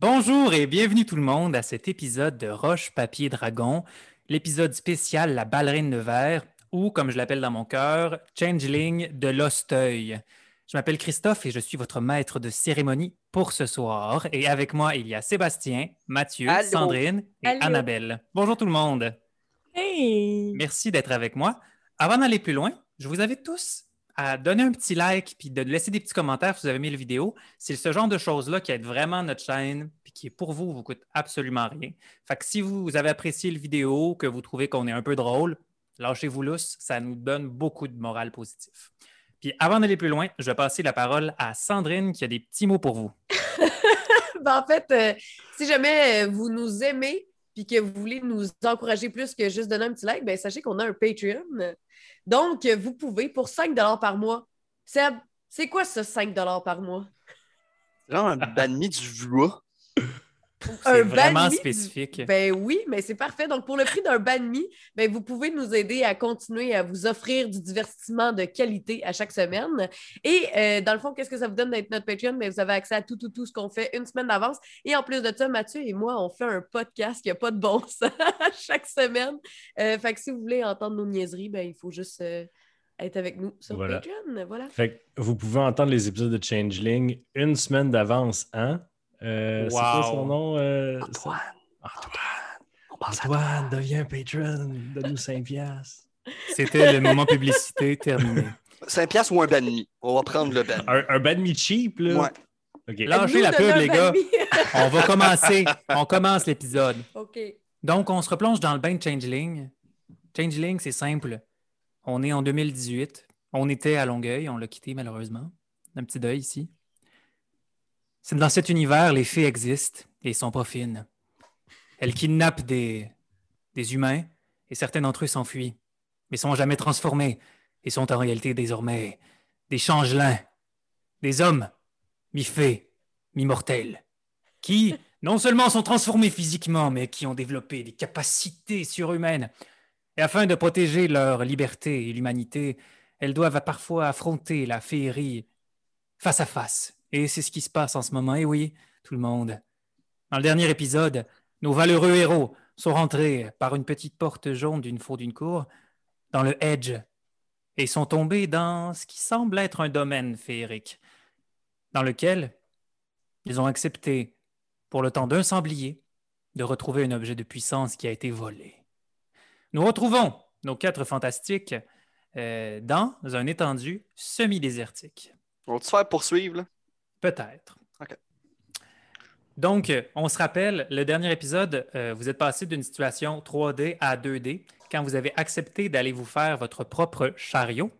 Bonjour et bienvenue tout le monde à cet épisode de Roche Papier Dragon, l'épisode spécial La ballerine de verre ou, comme je l'appelle dans mon cœur, Changeling de l'Osteuil. Je m'appelle Christophe et je suis votre maître de cérémonie pour ce soir. Et avec moi, il y a Sébastien, Mathieu, Allô. Sandrine et Allô. Annabelle. Bonjour tout le monde. Hey! Merci d'être avec moi. Avant d'aller plus loin, je vous invite tous à donner un petit like puis de laisser des petits commentaires si vous avez aimé la vidéo. C'est ce genre de choses-là qui aide vraiment notre chaîne puis qui pour vous, vous coûte absolument rien. Fait que si vous avez apprécié la vidéo, que vous trouvez qu'on est un peu drôle, lâchez-vous lousse, ça nous donne beaucoup de morale positif. Puis avant d'aller plus loin, je vais passer la parole à Sandrine qui a des petits mots pour vous. Ben, en fait, euh, si jamais euh, vous nous aimez puis que vous voulez nous encourager plus que juste donner un petit like, ben, sachez qu'on a un Patreon. Donc, vous pouvez, pour 5 par mois, Seb, c'est quoi ça, 5 par mois? Genre un banni du vlois. C'est vraiment du- spécifique. Ben oui, mais c'est parfait. Donc, pour le prix d'un banh mi, ben, vous pouvez nous aider à continuer à vous offrir du divertissement de qualité à chaque semaine. Et euh, dans le fond, qu'est-ce que ça vous donne d'être notre Patreon? Ben, vous avez accès à tout, tout, tout ce qu'on fait une semaine d'avance. Et en plus de ça, Mathieu et moi, on fait un podcast qui n'a pas de bon sens chaque semaine. Euh, fait que si vous voulez entendre nos niaiseries, ben, il faut juste euh, être avec nous sur Voilà. Patreon. Voilà. Fait que vous pouvez entendre les épisodes de Changeling une semaine d'avance, hein? Euh, C'est quoi son nom? euh, Antoine. Antoine. On pense à Antoine, deviens patron. Donne-nous 5 piastres. C'était le moment publicité terminé. 5 piastres ou un banni. On va prendre le banni. Un, un bad me cheap, là? Ouais. OK. Lâchez la pub, les gars. banh. On va commencer. On commence l'épisode. OK. Donc, on se replonge dans le bain de Changeling. Changeling, c'est simple. On est en 2018. On était à Longueuil. On l'a quitté, malheureusement. Un petit deuil ici. Dans cet univers, les fées existent et sont pas fines. Elles kidnappent des, des humains et certains d'entre eux s'enfuient, mais sont jamais transformés et sont en réalité désormais des changelins, des hommes, mi-fées, mi-mortels, qui non seulement sont transformés physiquement, mais qui ont développé des capacités surhumaines. Et afin de protéger leur liberté et l'humanité, elles doivent parfois affronter la féerie face à face. Et c'est ce qui se passe en ce moment. Et oui, tout le monde. Dans le dernier épisode, nos valeureux héros sont rentrés par une petite porte jaune d'une faune d'une cour dans le Edge et sont tombés dans ce qui semble être un domaine féerique, dans lequel ils ont accepté, pour le temps d'un sanglier, de retrouver un objet de puissance qui a été volé. Nous retrouvons nos quatre fantastiques euh, dans un étendu semi-désertique. On va te faire poursuivre, là? Peut-être. OK. Donc, on se rappelle, le dernier épisode, euh, vous êtes passé d'une situation 3D à 2D quand vous avez accepté d'aller vous faire votre propre chariot.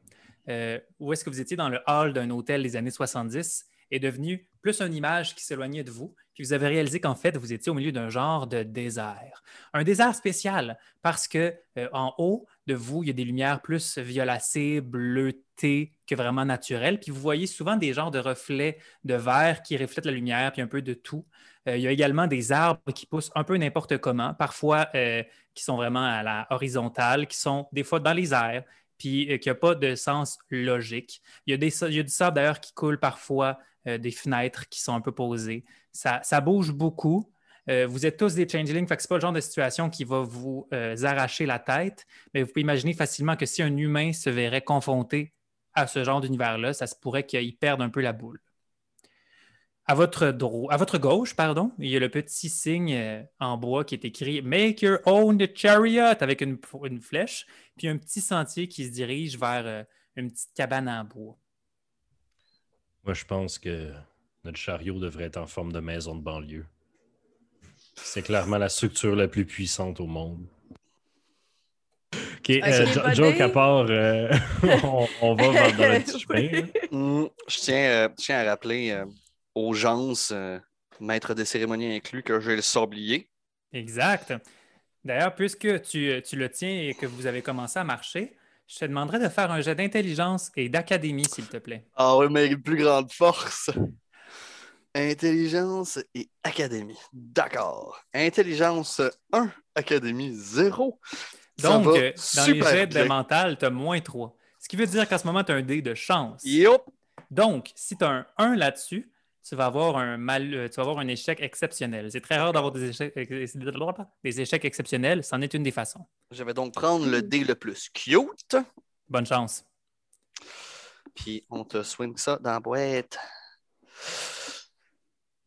Euh, où est-ce que vous étiez dans le hall d'un hôtel des années 70 est devenu plus une image qui s'éloignait de vous. Vous avez réalisé qu'en fait, vous étiez au milieu d'un genre de désert. Un désert spécial parce que euh, en haut de vous, il y a des lumières plus violacées, bleutées que vraiment naturelles. Puis vous voyez souvent des genres de reflets de verre qui reflètent la lumière, puis un peu de tout. Euh, il y a également des arbres qui poussent un peu n'importe comment, parfois euh, qui sont vraiment à la horizontale, qui sont des fois dans les airs, puis qui n'ont pas de sens logique. Il y a, des, il y a du sable d'ailleurs qui coule parfois des fenêtres qui sont un peu posées. Ça, bouge beaucoup. Euh, vous êtes tous des changelings, fait que c'est pas le genre de situation qui va vous euh, arracher la tête, mais vous pouvez imaginer facilement que si un humain se verrait confronté à ce genre d'univers-là, ça se pourrait qu'il perde un peu la boule. À votre, à votre gauche, pardon, il y a le petit signe euh, en bois qui est écrit Make your own chariot avec une, une flèche, puis un petit sentier qui se dirige vers une petite cabane en bois. Moi, je pense que notre chariot devrait être en forme de maison de banlieue. C'est clairement la structure la plus puissante au monde. OK, euh, jo- pas joke à part, euh, on, on va vers dans le petit chemin. Hum, je, tiens, euh, je tiens à rappeler euh, aux gens, euh, maître des cérémonies inclus, que j'ai le sablier. Exact. D'ailleurs, puisque tu, tu le tiens et que vous avez commencé à marcher, je te demanderais de faire un jet d'intelligence et d'académie, s'il te plaît. Ah oui, mais une plus grande force. Intelligence et académie. D'accord. Intelligence 1, académie 0. Ça Donc, euh, dans les jets de mental, tu as moins 3. Ce qui veut dire qu'en ce moment, tu as un dé de chance. Yup. Donc, si tu as un 1 là-dessus, tu vas avoir un mal, euh, tu vas avoir un échec exceptionnel. C'est très rare d'avoir des échecs, euh, des échecs exceptionnels. C'en est une des façons. Je vais donc prendre le dé le plus cute. Bonne chance. Puis on te swing ça dans la boîte.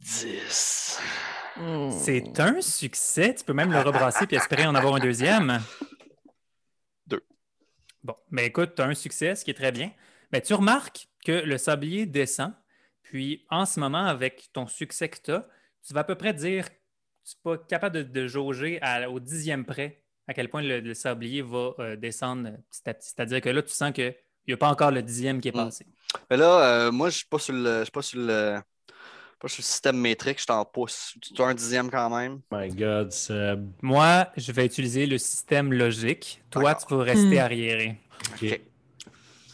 10. Hmm. C'est un succès. Tu peux même le rebrasser puis espérer en avoir un deuxième. Deux. Bon, mais écoute, tu as un succès, ce qui est très bien. Mais tu remarques que le sablier descend. Puis en ce moment, avec ton succès que tu as, tu vas à peu près dire, tu n'es pas capable de, de jauger à- au dixième près à quel point le, le sablier va euh, descendre petit à petit. C'est-à-dire que là, tu sens qu'il n'y a pas encore le dixième qui est Mm. passé. Mais là, euh, moi, je suis pas sur le. Je suis pas sur le. Pas sur le système métrique, je t'en pousse. Tu as un dixième quand même. My God, Seb. Moi, je vais utiliser le système logique. Toi, tu peux rester Hmm. arriéré. OK.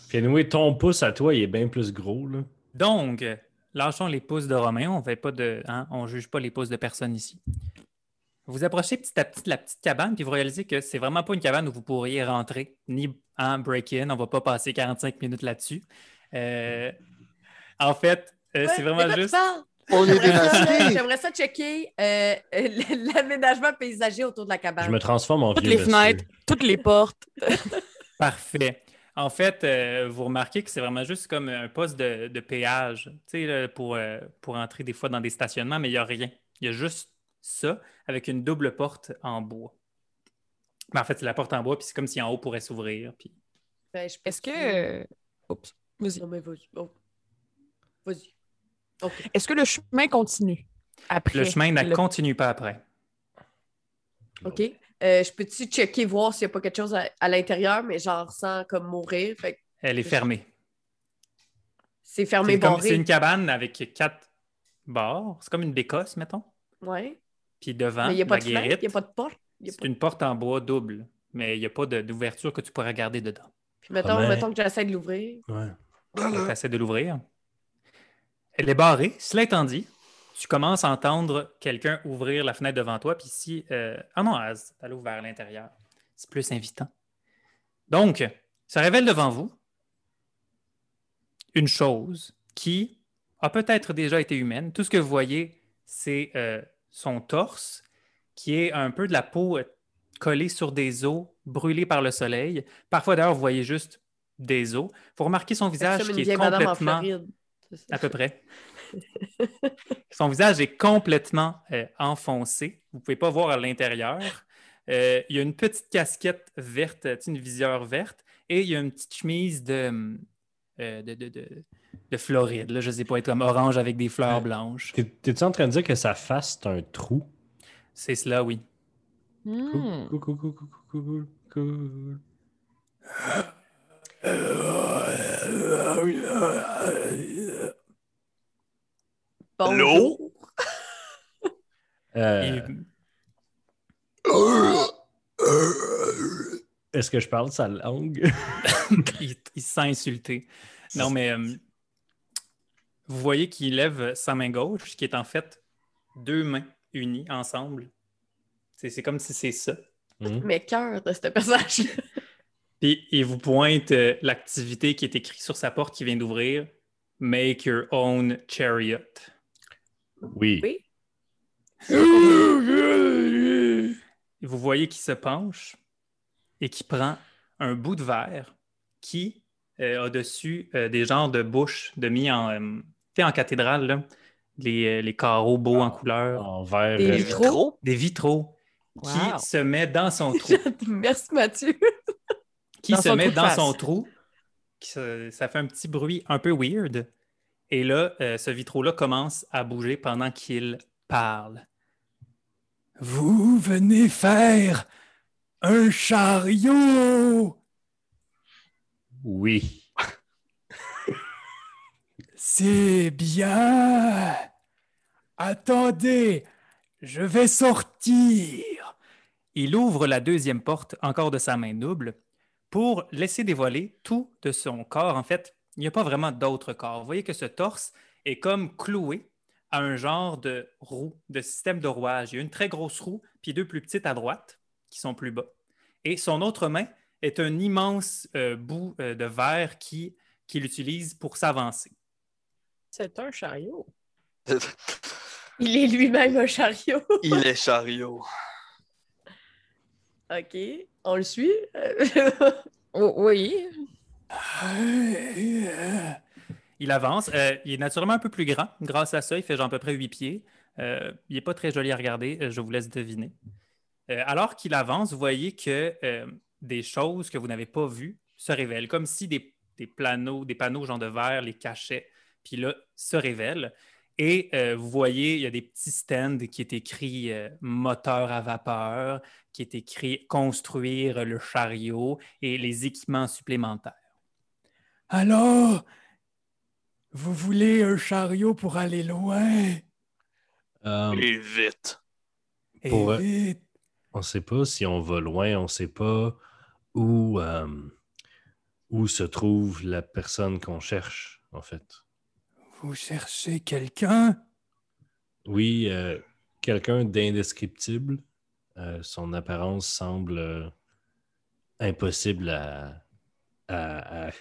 Puis anyway, ton pouce à toi, il est bien plus gros, là. Donc, lâchons les pouces de Romain. On fait pas de, hein, on juge pas les pouces de personne ici. Vous approchez petit à petit de la petite cabane, puis vous réalisez que c'est vraiment pas une cabane où vous pourriez rentrer, ni en break-in. On va pas passer 45 minutes là-dessus. Euh, en fait, euh, c'est vraiment juste. On est J'aimerais ça, démasqués! J'aimerais ça checker euh, l'aménagement paysager autour de la cabane. Je me transforme en Toutes vieux les monsieur. fenêtres, toutes les portes. Parfait. En fait, euh, vous remarquez que c'est vraiment juste comme un poste de, de péage, tu sais, pour, euh, pour entrer des fois dans des stationnements, mais il n'y a rien. Il y a juste ça avec une double porte en bois. Mais en fait, c'est la porte en bois, puis c'est comme si en haut pourrait s'ouvrir. Puis... Ben, Est-ce que. Oups. Vas-y. Non, mais vas-y. Oh. Vas-y. Est-ce que le chemin continue après? Le chemin ne le- continue pas après. OK. Euh, je peux-tu checker, voir s'il n'y a pas quelque chose à, à l'intérieur, mais genre sans comme mourir? Fait que Elle est fermée. c'est fermé, barré. c'est une cabane avec quatre barres. C'est comme une bécosse, mettons. Ouais. Puis devant, mais il n'y a pas la de il n'y a pas de porte. c'est pas- une porte en bois double, mais il n'y a pas d'ouverture que tu pourrais regarder dedans. Puis mettons, Ah, mettons que j'essaie de l'ouvrir. Ouais. Tu essaies de l'ouvrir. Elle est barrée. Cela étant dit, tu commences à entendre quelqu'un ouvrir la fenêtre devant toi. Puis si. euh, Ah non, elle ouvre vers l'intérieur. C'est plus invitant. Donc, ça révèle devant vous une chose qui a peut-être déjà été humaine. Tout ce que vous voyez, c'est euh, son torse, qui est un peu de la peau euh, collée sur des os, brûlée par le soleil. Parfois, d'ailleurs, vous voyez juste des os. Vous remarquez son visage qui est complètement... À peu près. Son visage est complètement euh, enfoncé. Vous ne pouvez pas voir à l'intérieur. Euh, il y a une petite casquette verte, une visière verte, et il y a une petite chemise de, euh, de, de, de- de Floride. Là, je ne sais pas, être comme orange avec des fleurs blanches. T'es- T'es-tu en train de dire que sa face, c'est un trou? C'est cela, oui. Hmm. Cool, cool, cool, cool, cool, cool, cool. Bonjour. Euh, Est-ce que je parle sa langue? il, il se sent insulté. Non, mais euh, vous voyez qu'il lève sa main gauche, qui est en fait deux mains unies ensemble. C'est c'est comme si c'est ça. Hmm? Mais cœur de ce personnage. Puis il vous pointe euh, l'activité qui est écrite sur sa porte qui vient d'ouvrir. Make your own chariot. Oui. Oui. Vous voyez qu'il se penche et qui prend un bout de verre qui euh, a dessus euh, des genres de bouches de mis en, euh, tu sais, en cathédrale, là, les, euh, les carreaux beaux en couleur, En vert. Des euh, vitraux? des vitraux Wow. qui se met dans son trou. Merci Mathieu. qui Dans se met dans face. son trou. qui se- ça fait un petit bruit un peu weird. Et là, euh, ce vitraux-là commence à bouger pendant qu'il parle. Vous venez faire un chariot. Oui. C'est bien. Attendez, je vais sortir. Il ouvre la deuxième porte, encore de sa main double, pour laisser dévoiler tout de son corps. En fait, il n'y a pas vraiment d'autre corps. Vous voyez que ce torse est comme cloué à un genre de roue, de système de rouage. Il y a une très grosse roue, puis deux plus petites à droite, qui sont plus bas. Et son autre main est un immense euh, bout euh, de verre qui, qu'il utilise pour s'avancer. C'est un chariot. Il est lui-même un chariot. Il est chariot. OK. On le suit? Oui. Il avance. Euh, il est naturellement un peu plus grand. Grâce à ça, il fait genre à peu près 8 pieds. Euh, il n'est pas très joli à regarder. euh, Je vous laisse deviner. Euh, alors qu'il avance, vous voyez que euh, des choses que vous n'avez pas vues se révèlent, comme si des, panneaux, des panneaux genre de verre les cachaient, puis là, se révèlent. Et euh, vous voyez, il y a des petits stands qui est écrit euh, moteur à vapeur, qui est écrit construire le chariot et les équipements supplémentaires. Alors, vous voulez un chariot pour aller loin? Euh, Et vite. et Pour- vite. on ne sait pas si on va loin, on ne sait pas où, euh, où se trouve la personne qu'on cherche, en fait. Vous cherchez quelqu'un? Oui, euh, quelqu'un d'indescriptible. Euh, son apparence semble euh, impossible à, à, à-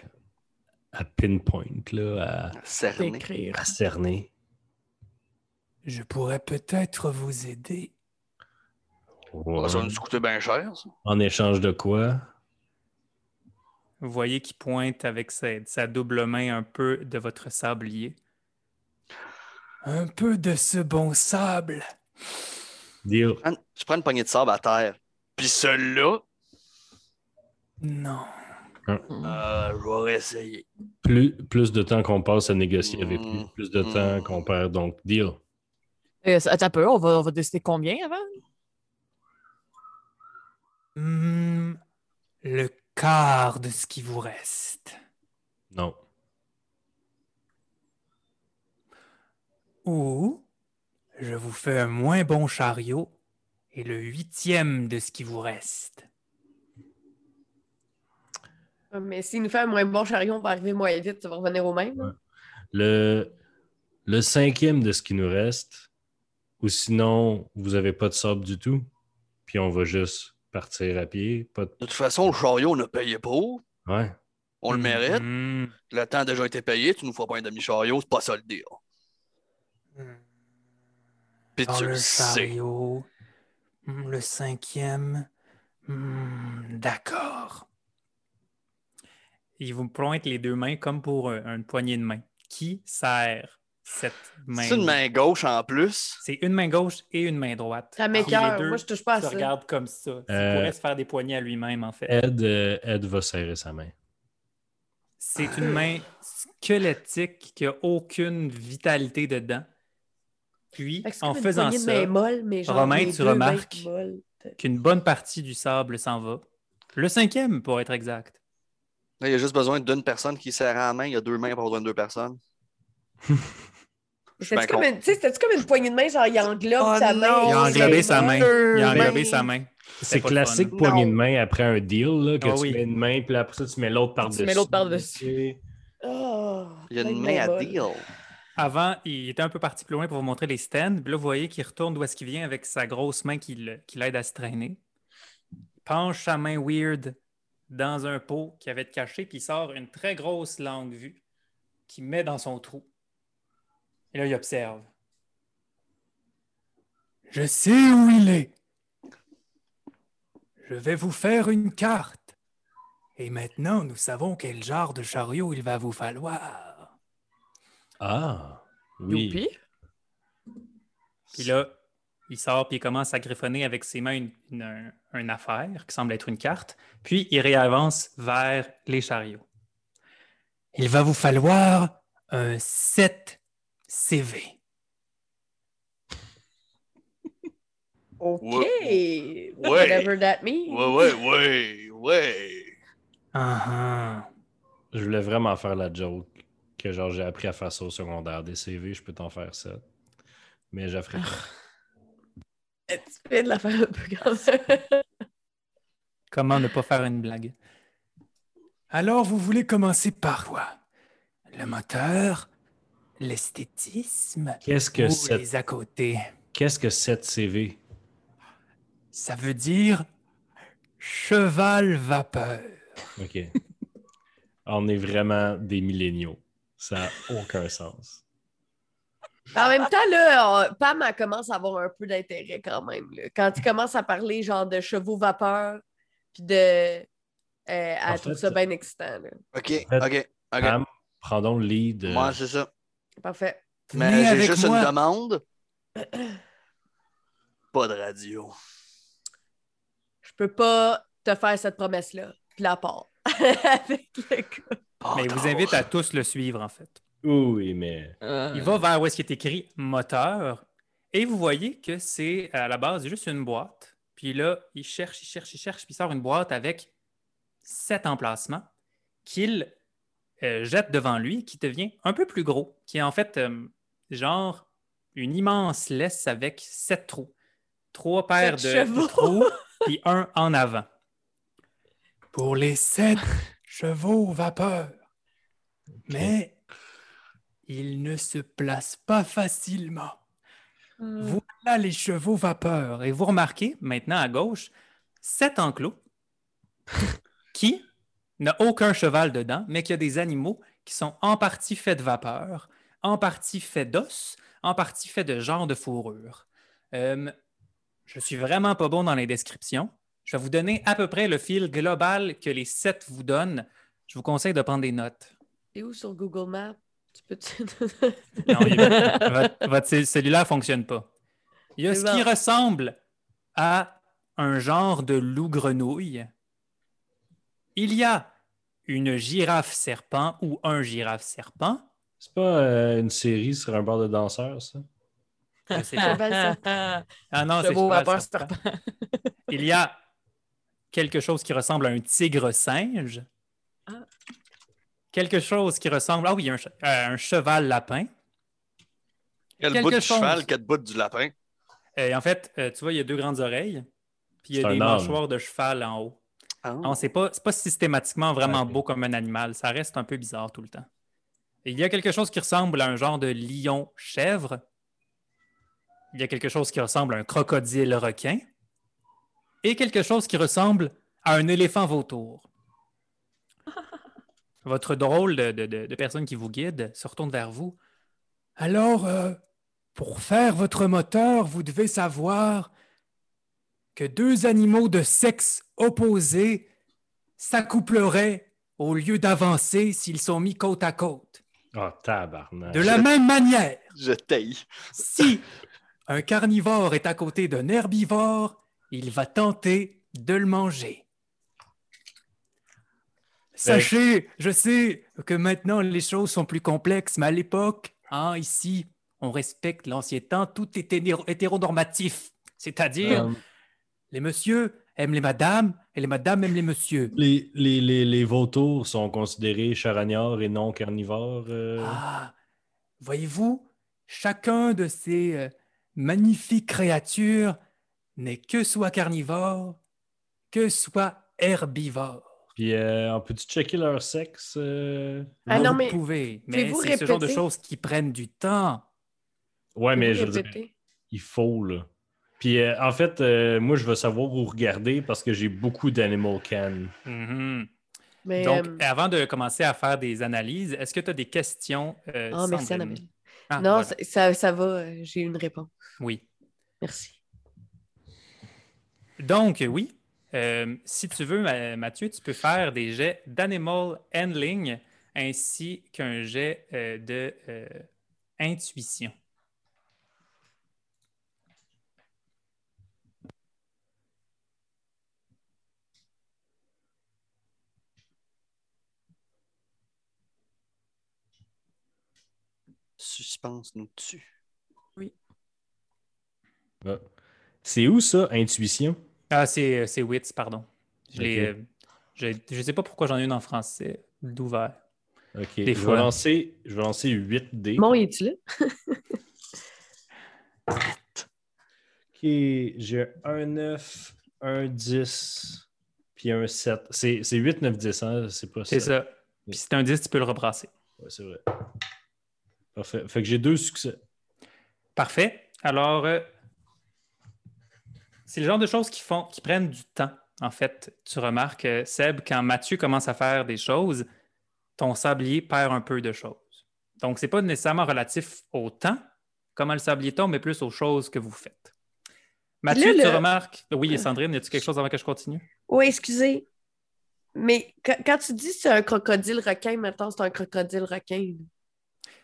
à pinpoint, là, Cerné. D'écrire. à, à cerner. Je pourrais peut-être vous aider. Ça va nous coûter bien cher, ça. En échange de quoi? Vous voyez qu'il pointe avec sa, sa double main un peu de votre sablier. Un peu de ce bon sable. Deal. Prends- Je prends une poignée de sable à terre. Puis celui-là, Non. Euh, je vais essayer. Plus, plus de temps qu'on passe à négocier avec lui, Mm. plus de temps Mm. qu'on perd. Donc, deal. Euh, attends un peu, on va, on va décider combien avant? Hmm, le quart de ce qui vous reste. Non. Ou je vous fais un moins bon chariot et le huitième de ce qui vous reste. Mais s'il nous fait un moins bon chariot, on va arriver moins vite, ça va revenir au même. Ouais. Le, le cinquième de ce qui nous reste, ou sinon, vous n'avez pas de sable du tout, puis on va juste partir à pied. Pas de... De toute façon, le chariot, on a payé pour. Ouais. On le mérite. Hmm. Le temps a déjà été payé. Tu nous feras pas un demi-chariot, c'est pas ça le deal. Puis Dans tu le le sais. chariot. Le cinquième. Hmm, D'accord. Il vous pointe les deux mains comme pour une poignée de main. Qui serre cette main? C'est une main gauche en plus. C'est une main gauche et une main droite. Ça deux Moi, je touche pas à se ça. regardent comme ça. Il Euh, pourrait se faire des poignées à lui-même, en fait. Ed, euh, Ed va serrer sa main. C'est une main squelettique qui n'a aucune vitalité dedans. Puis, en comme une faisant ça, main molle, mais genre Romain, tu remarques qu'une bonne partie du sable s'en va. Le cinquième, pour être exact. Là, il y a juste besoin d'une personne qui serre à la main. Il y a deux mains pour besoin de deux personnes. C'était-tu comme, une- tu comme poignée de main, genre il englobe Oh sa main. Il a englobé sa main. Il a englobé sa main. C'est classique fun. poignée Non. de main après un deal, là, que Ah tu oui. mets une main, puis après ça, tu mets l'autre par-dessus. mets l'autre par-dessus. Oh, Il y a une main à deal. Avant, il était un peu parti plus loin pour vous montrer les stands. Puis là, vous voyez qu'il retourne d'où est-ce qu'il vient avec sa grosse main qui l'aide à se traîner. Il penche sa main weird dans un pot qui avait de caché, puis il sort une très grosse langue vue qu'il met dans son trou. Et là, il observe. Je sais où il est. Je vais vous faire une carte. Et maintenant, nous savons quel genre de chariot il va vous falloir. Ah, oui. Youpi. Puis là, il sort puis il commence à griffonner avec ses mains une, une- un- une affaire qui semble être une carte. Puis il réavance vers les chariots. Il va vous falloir un 7 CV. OK. Ouais. Whatever that means. Ouais, ouais, ouais, ouais. Ah ah. Je voulais vraiment faire la joke que genre j'ai appris à faire ça au secondaire. Des CV, je peux t'en faire ça. Mais je ferai pas. Tu fais de la faire un peu comme ça. Comment ne pas faire une blague? Alors, vous voulez commencer par quoi? Le moteur? L'esthétisme? Qu'est-ce que Ou cette les à côté? qu'est-ce que cette CV? Ça veut dire cheval vapeur. OK. On est vraiment des milléniaux. Ça n'a aucun sens. En même temps, là, on- Pam, elle commence à avoir un peu d'intérêt quand même. là. Quand il commence à parler genre de chevaux vapeur, puis de. euh, elle En trouve fait, ça bien excitant. là. OK, fait, OK, OK. Pam, prends donc le lead. euh, Moi, c'est ça. Parfait. Mais j'ai juste moi. une demande. Pas de radio. Je peux pas te faire cette promesse-là. Puis la part. Avec le gars. Mais il vous invite à tous le suivre, en fait. Oui, mais. Il va vers où est-ce qu'il est écrit moteur. Et vous voyez que c'est à la base juste une boîte. Puis là, il cherche, il cherche, il cherche, puis il sort une boîte avec sept emplacements qu'il euh, jette devant lui, qui devient un peu plus gros, qui est en fait euh, genre une immense laisse avec sept trous. Trois paires de trous, puis un en avant. Pour les sept chevaux vapeur. Mais ils ne se placent pas facilement. Voilà les chevaux vapeur. Et vous remarquez maintenant à gauche, sept enclos qui n'a aucun cheval dedans, mais qui a des animaux qui sont en partie faits de vapeur, en partie faits d'os, en partie faits de genre de fourrure. Euh, je suis vraiment pas bon dans les descriptions. Je vais vous donner à peu près le fil global que les sept vous donnent. Je vous conseille de prendre des notes. T'es où sur Google Maps? Tu peux-tu. Non, il- votre, votre cell- cellulaire ne fonctionne pas. Il y a C'est ce qui ressemble à un genre de loup-grenouille. Il y a une girafe-serpent ou un girafe-serpent. C'est pas euh, une série sur un bar de danseurs, ça? Je sais pas. Ah non, c'est vapeur serpent. Il y a quelque chose qui ressemble à un tigre-singe. Ah. Quelque chose qui ressemble... Ah oui, il y a un, che- euh, un cheval-lapin. Quel quelque bout du chose. cheval, quel bout du lapin? Euh, en fait, euh, tu vois, il y a deux grandes oreilles. Puis il y a des mâchoires de cheval en haut. Ah. Non, c'est pas, c'est pas systématiquement vraiment beau comme un animal. Ça reste un peu bizarre tout le temps. Et il y a quelque chose qui ressemble à un genre de lion-chèvre. Il y a quelque chose qui ressemble à un crocodile-requin. Et quelque chose qui ressemble à un éléphant vautour. Votre drôle de, de- de- de personne qui vous guide se retourne vers vous. Alors, euh, pour faire votre moteur, vous devez savoir que deux animaux de sexe opposé s'accoupleraient au lieu d'avancer s'ils sont mis côte à côte. Oh, tabarnak. De la même manière, Je taille. si un carnivore est à côté d'un herbivore, il va tenter de le manger. Sachez, je sais que maintenant les choses sont plus complexes, mais à l'époque, hein, ici, on respecte l'ancien temps, tout est hétéro- hétéronormatif. C'est-à-dire, Euh, les messieurs aiment les madames et les madames aiment les messieurs. les, les, les, les vautours sont considérés charognards et non carnivores. euh. Ah, voyez-vous, chacun de ces euh, magnifiques créatures n'est que soit carnivore, que soit herbivore. Puis, euh, on peut-tu checker leur sexe? euh? Ah non, vous mais pouvez, mais c'est ce genre de choses qui prennent du temps. Ouais, mais je veux dire, il faut, là. Puis, euh, en fait, euh, moi, je veux savoir où regarder parce que j'ai beaucoup d'Animal Can. Mhm. Mais, Donc, euh, avant de commencer à faire des analyses, est-ce que tu as des questions? euh, Ah, merci? Annabelle. Ah, non, voilà. ça, ça, va. J'ai une réponse. Oui. Merci. Donc, oui, euh, si tu veux, Ma- Mathieu, tu peux faire des jets d'animal handling ainsi qu'un jet euh, de euh, intuition. Suspense nous tue. Ah. C'est où ça, intuition? Ah, c'est c'est Wits, pardon. Je Ok. euh, je je sais pas pourquoi j'en ai une en français d'ouvert. Ok. Des je, fois. Vais lancer, je vais lancer 8 dés. Bon, es-tu là? Ok, j'ai un 9, un 10, puis un 7. C'est c'est 8, 9, 10, hein? C'est pas C'est ça. Puis si c'est un 10, tu peux le rebrasser. Ouais, c'est vrai. Parfait. Fait que j'ai deux succès. Parfait. Alors, euh, c'est le genre de choses qui font, qui prennent du temps. En fait, tu remarques, euh, Seb, quand Mathieu commence à faire des choses, ton sablier perd un peu de choses. Donc, c'est pas nécessairement relatif au temps, comment le sablier tombe, mais plus aux choses que vous faites. Mathieu, là, tu le- remarques. Oui, Sandrine, y a-tu quelque chose avant que je continue? Oui, excusez. Mais quand, tu dis c'est un crocodile requin, maintenant c'est un crocodile requin.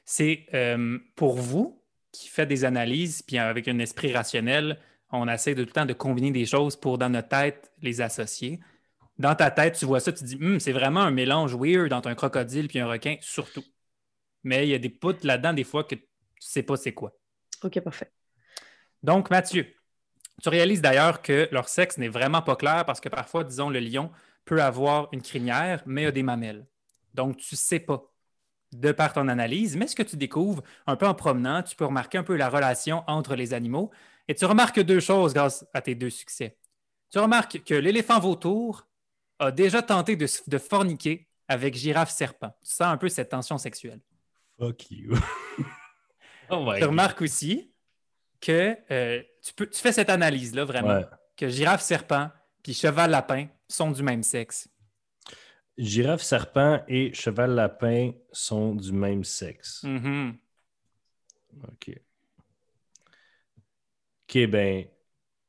C'est euh, pour vous qui faites des analyses, puis avec un esprit rationnel, on essaie de tout le temps de combiner des choses pour, dans notre tête, les associer. Dans ta tête, tu vois ça, tu te dis, Hum, c'est vraiment un mélange weird entre un crocodile puis un requin, surtout. Mais il y a des poutres là-dedans, des fois, que tu sais pas c'est quoi. Ok, parfait. Donc, Mathieu, tu réalises d'ailleurs que leur sexe n'est vraiment pas clair parce que parfois, disons, le lion peut avoir une crinière, mais a des mamelles. Donc, tu ne sais pas de par ton analyse, mais ce que tu découvres un peu en promenant, tu peux remarquer un peu la relation entre les animaux et tu remarques deux choses grâce à tes deux succès. Tu remarques que l'éléphant vautour a déjà tenté de, de forniquer avec girafe serpent. Tu sens un peu cette tension sexuelle. Fuck you. oh my Tu God. remarques aussi que euh, tu, peux, tu fais cette analyse-là vraiment, Ouais. que girafe serpent puis cheval lapin sont du même sexe. Girafe serpent et cheval lapin sont du même sexe. Mhm. OK. OK, ben,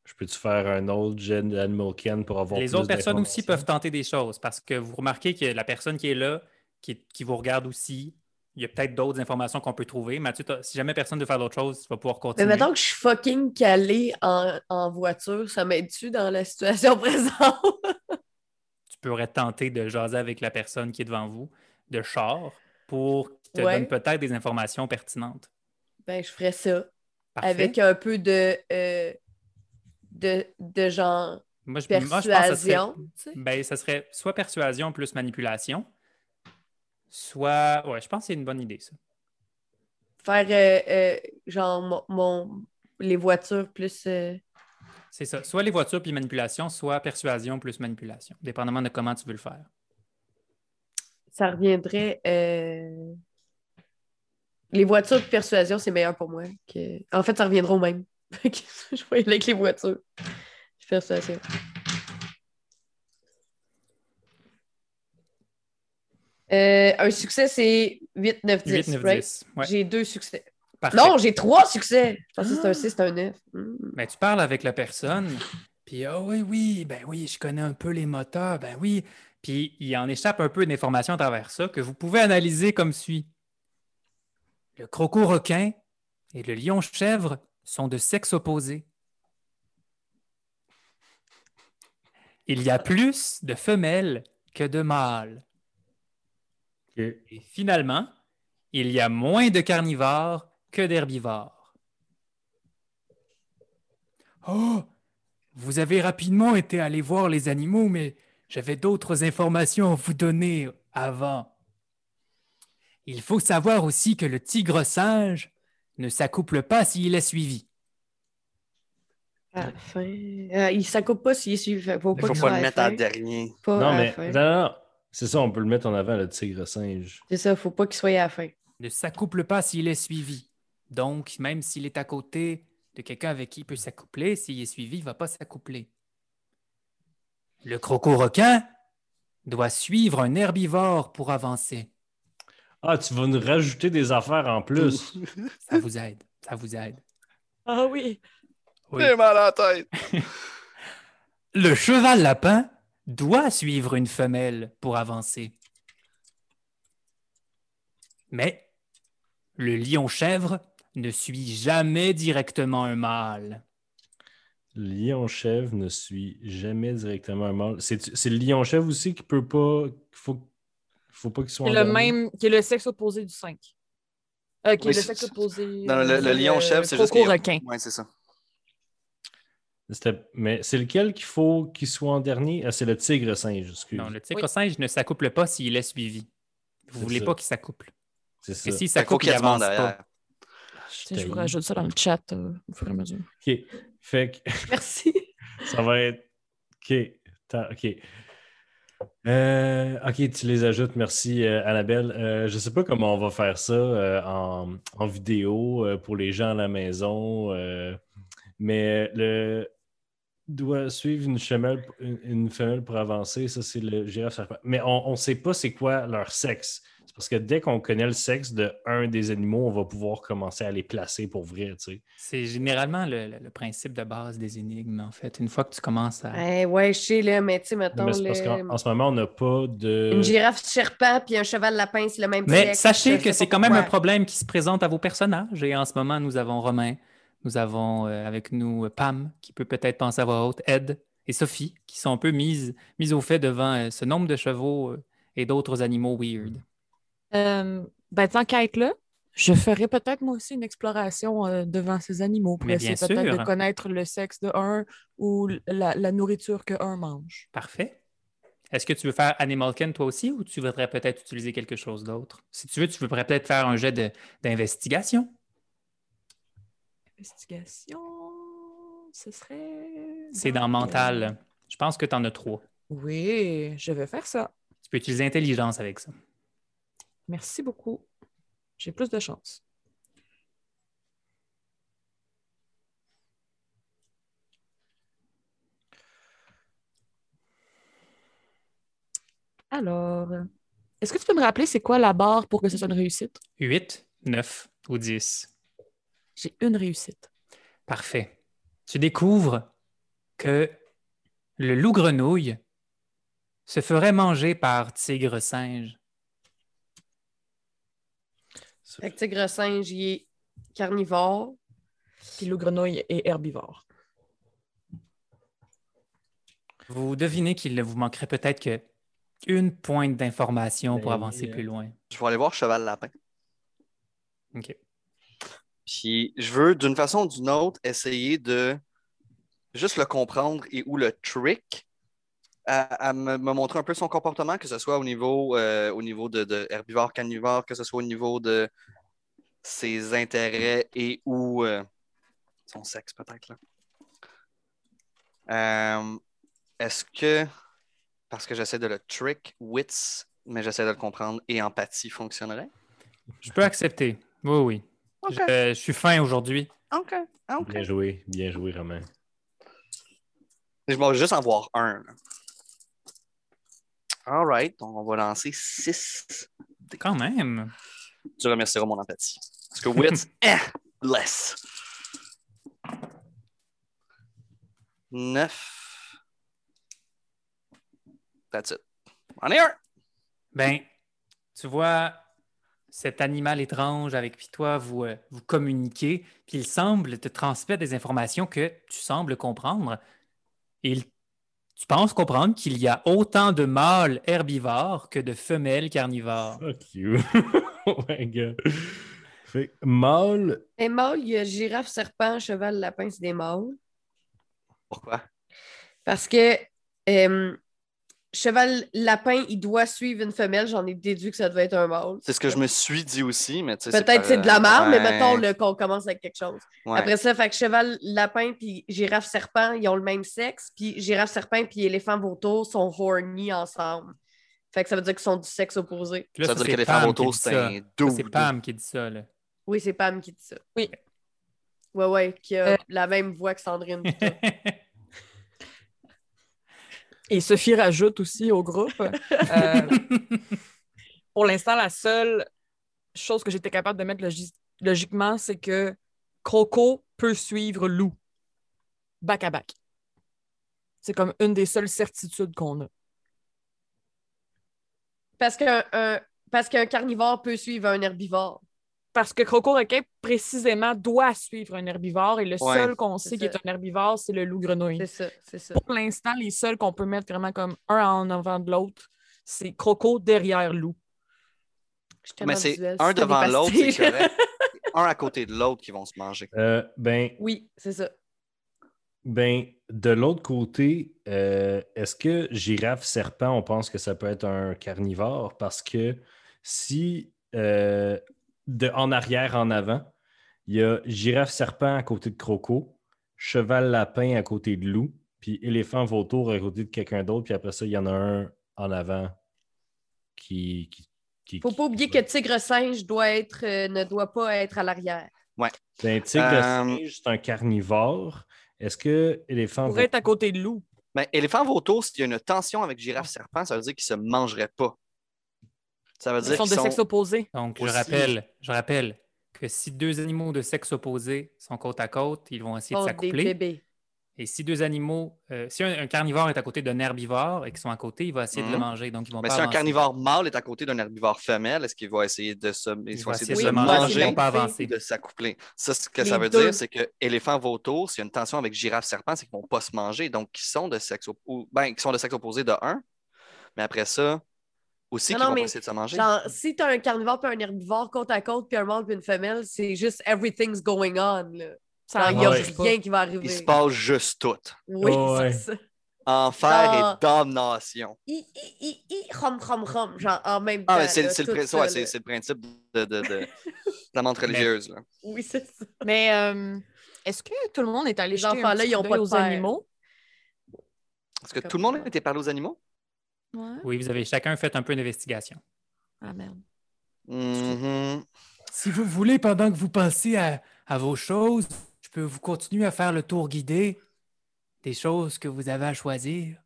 je peux-tu faire un autre jet d'Animal Ken pour avoir Les plus autres personnes aussi peuvent tenter des choses parce que vous remarquez que la personne qui est là, qui, qui vous regarde aussi, il y a peut-être d'autres informations qu'on peut trouver. Mathieu, si jamais personne ne veut faire d'autres choses, tu vas pouvoir Mais continuer. mettons que je suis fucking calée en, en voiture, ça m'aide-tu dans la situation présente? Tu pourrais tenter de jaser avec la personne qui est devant vous de char pour qu'il te Ouais. donne peut-être des informations pertinentes. ben, je ferais ça. Parfait. Avec un peu de, euh, de, de genre Moi, je, moi, je pense que ça serait- persuasion. Ben, ça serait soit persuasion plus manipulation, soit. Ouais, je pense que c'est une bonne idée, ça. Faire euh, euh, genre mon, mon- les voitures plus. C'est ça. Soit les voitures puis manipulation, soit persuasion plus manipulation, dépendamment de comment tu veux le faire. ça reviendrait. Les voitures de persuasion, c'est meilleur pour moi. Que... En fait, ça reviendra au même. Je aller avec les voitures. Persuasion. Euh, un succès, c'est 8, 9, 10. 8, 9, right? 10. Ouais, J'ai deux succès. parfait. Non, j'ai trois succès. Je pensais que c'était un 6, c'était un 9. Hmm. Ben, tu parles avec la personne, puis ah oui, oui, ben oui, je connais un peu les moteurs, ben oui. Puis il en échappe un peu d'informations à travers ça que vous pouvez analyser comme suit. Le croco-requin et le lion-chèvre sont de sexe opposé. Il y a plus de femelles que de mâles. Et finalement, il y a moins de carnivores que d'herbivores. Oh, vous avez rapidement été allé voir les animaux, mais j'avais d'autres informations à vous donner avant. Il faut savoir aussi que le tigre singe ne s'accouple pas s'il est suivi. À la fin. Euh, il s'accoupe pas s'il est suivi. Il pas faut qu'il pas le la mettre en dernier. Pas Non, mais non, non, c'est ça, on peut le mettre en avant, le tigre singe. C'est ça, faut pas qu'il soit à la fin. Ne s'accouple pas s'il est suivi. Donc, même s'il est à côté de quelqu'un avec qui il peut s'accoupler, s'il est suivi, il ne va pas s'accoupler. Le croco-requin doit suivre un herbivore pour avancer. Ah, tu vas nous rajouter des affaires en plus. Ça vous aide. Ça vous aide. Ah oui. Oui. J'ai mal à la tête. Le cheval lapin doit suivre une femelle pour avancer. Mais le lion-chèvre ne suit jamais directement un mâle. Le lion-chèvre ne suit jamais directement un mâle. C'est c'est le lion-chèvre aussi qui peut pas. faut, faut pas qu'il soit Qui est en le dernier? même, qui est le sexe opposé du 5. Euh, qui Oui, est le c'est- sexe opposé. Non, le, le euh, lion-chèvre, c'est juste. qu'il- Croco-requin. Ouais, c'est ça. C'était- Mais c'est lequel qu'il faut qu'il soit en dernier? Ah, c'est le tigre singe, excuse. Non, le tigre-singe ne s'accouple pas s'il est suivi. Vous C'est voulez ça. pas qu'il s'accouple. C'est ça. que s'il faut s'accouple, il monde avance pas. derrière. Tiens, Je vous rajoute ça dans le chat euh, au fur et à mesure. OK. Fait que Merci. ça va être. OK. OK. Euh, OK, tu les ajoutes. Merci, euh, Annabelle. Euh, je ne sais pas comment on va faire ça en, vidéo pour les gens à la maison, mais le doit suivre une femelle, pour avancer. Ça, c'est le girafe. Mais on ne sait pas c'est quoi leur sexe. Parce que dès qu'on connaît le sexe de un des animaux, on va pouvoir commencer à les placer pour vrai, tu sais. C'est généralement le, le- le principe de base des énigmes, en fait. Une fois que tu commences à. Eh, ouais, je sais, là, mais tu sais, mettons, Mais c'est parce le- qu'en en ce moment, on n'a pas de. une girafe serpent puis un cheval lapin, c'est le même Mais sexe. sachez que c'est quand même un problème qui se présente à vos personnages. Et en ce moment, nous avons Romain, nous avons euh, avec nous euh, Pam, qui peut peut-être penser à voix haute, Ed et Sophie, qui sont un peu mises, mises au fait devant euh, ce nombre de chevaux euh, et d'autres animaux weird. Euh, ben, tant qu'à être là, je ferais peut-être moi aussi une exploration euh, devant ces animaux pour Mais essayer peut-être de connaître le sexe de un ou la, la nourriture que un mange. Parfait. Est-ce que tu veux faire Animal Ken toi aussi ou tu voudrais peut-être utiliser quelque chose d'autre? Si tu veux, tu voudrais peut-être faire un jet de- d'investigation. Investigation, ce serait. C'est dans mental. Je pense que tu en as trois. Oui, je vais faire ça. Tu peux utiliser intelligence avec ça. Merci beaucoup. J'ai plus de chance. Alors, est-ce que tu peux me rappeler c'est quoi la barre pour que ce soit une réussite? 8, 9 ou 10. J'ai une réussite. Parfait. Tu découvres que le loup-grenouille se ferait manger par tigre-singe. Fait que tigre singe, il est carnivore. Puis le grenouille est herbivore. Vous devinez qu'il vous manquerait peut-être que une pointe d'information pour Ben avancer plus hein. loin. Je vais aller voir Cheval Lapin. OK. Puis je veux, d'une façon ou d'une autre, essayer de juste le comprendre et ou le trick à, à me, me montrer un peu son comportement, que ce soit au niveau, euh, au niveau de, de herbivore, carnivore, que ce soit au niveau de ses intérêts et ou euh, son sexe, peut-être. là. Euh, Est-ce que, parce que j'essaie de le trick, wits, mais j'essaie de le comprendre, et empathie fonctionnerait? Je peux accepter. Oui, oui. OK. Je, je suis fin aujourd'hui. OK. OK. Bien joué, bien joué, Romain. Je vais juste en voir un. là. All right, donc on va lancer 6. Quand même. Tu remercieras mon empathie. Parce que wits, eh, less. 9. That's it. On est un. Ben, tu vois cet animal étrange avec qui toi vous, euh, vous communiquez, puis il semble te transmettre des informations que tu sembles comprendre. Et il- tu penses comprendre qu'il y a autant de mâles herbivores que de femelles carnivores. Fuck you. oh my god. Fait que mâle, il y a girafe, serpent, cheval, lapin, c'est des mâles. Pourquoi? Parce que euh, cheval, lapin, il doit suivre une femelle. J'en ai déduit que ça devait être un mâle. C'est ce que je me suis dit aussi, mais tu sais. Peut-être pas- c'est de la merde, mais mettons le- qu'on commence avec quelque chose. ouais. Après ça, fait que cheval, lapin, puis girafe, serpent, ils ont le même sexe. Puis girafe, serpent, puis éléphant, vautour sont horny ensemble. Fait que ça veut dire qu'ils sont du sexe opposé. Là, ça veut dire que auto, dit c'est un dude. C'est Pam qui dit ça. Là. Oui, c'est Pam qui dit ça. Oui. Ouais, ouais, qui a Euh. la même voix que Sandrine. Et Sophie rajoute aussi au groupe. euh, pour l'instant, la seule chose que j'étais capable de mettre logi- logiquement, c'est que Croco peut suivre Lou. Back à back. C'est comme une des seules certitudes qu'on a. Parce qu'un un- parce qu'un carnivore peut suivre un herbivore. Parce que Croco Requin, précisément, doit suivre un herbivore et le Ouais. seul qu'on sait qui est un herbivore, c'est le loup-grenouille. C'est ça, c'est ça. Pour l'instant, les seuls qu'on peut mettre vraiment comme un en avant de l'autre, c'est Croco derrière Lou. Je suis tellement Mais c'est un devant l'autre, c'est correct. un à côté de l'autre qui vont se manger. euh, ben, Oui, c'est ça. ben, de l'autre côté, euh, est-ce que girafe, serpent, on pense que ça peut être un carnivore? Parce que si euh, de en arrière, en avant, il y a girafe, serpent à côté de croco, cheval, lapin à côté de loup, puis éléphant, vautour à côté de quelqu'un d'autre, puis après ça, il y en a un en avant qui. qui, qui- Faut pas qui- oublier que tigre singe doit être, euh, ne doit pas être à l'arrière. Ben, tigre de Euh, singe, c'est un carnivore. Est-ce que éléphant pourrait être à côté de Lou. Mais éléphant vautour, s'il y a une tension avec girafe serpent, ça veut dire qu'ils se mangeraient pas. Ça veut Ils dire sont de sexe opposé. Donc, je rappelle, je rappelle que si deux animaux de sexe opposé sont côte à côte, ils vont essayer de Oh, s'accoupler. Et si deux animaux, euh, si un, un carnivore est à côté d'un herbivore et qu'ils sont à côté, il va essayer de le Mhm. manger. Donc, ils vont Mais pas si un carnivore mâle est à côté d'un herbivore femelle, est-ce qu'il va essayer de se, ils vont vont essayer de se manger, ils vont pas avancer. de s'accoupler? Ça, ce que Les ça veut deux. dire, c'est que éléphant vautour, s'il y a une tension avec girafe serpent, c'est qu'ils ne vont pas se manger. Donc, ils sont de sexe op- ben, ils sont de sexe opposé de un. Mais après ça, aussi Non, non, vont mais essayer de se manger? Genre, si t'as un carnivore puis un herbivore côte à côte puis un mâle puis une femelle, c'est juste everything's going on. Il n'y a arrive rien qui va arriver. Il se passe juste tout. Oui, Oh, ouais. c'est ça. Enfer Ah. et damnation. I, I, I, I, rom, rom, rom, genre en même temps. Ah, mais c'est là, c'est le, tout prin- ça, ouais, là. c'est- c'est le principe de, de, de- de la montre religieuse. là. Oui, c'est ça. Mais euh, est-ce que tout le monde est allé Les jeter enfants-là, ils ont coup pas aux animaux? Est-ce que tout le monde a été parlé aux animaux? Ouais. Oui, vous avez chacun fait un peu d'investigation. Ah merde. Mhm. Si vous voulez, pendant que vous pensez à, à vos choses, je peux vous continuer à faire le tour guidé des choses que vous avez à choisir.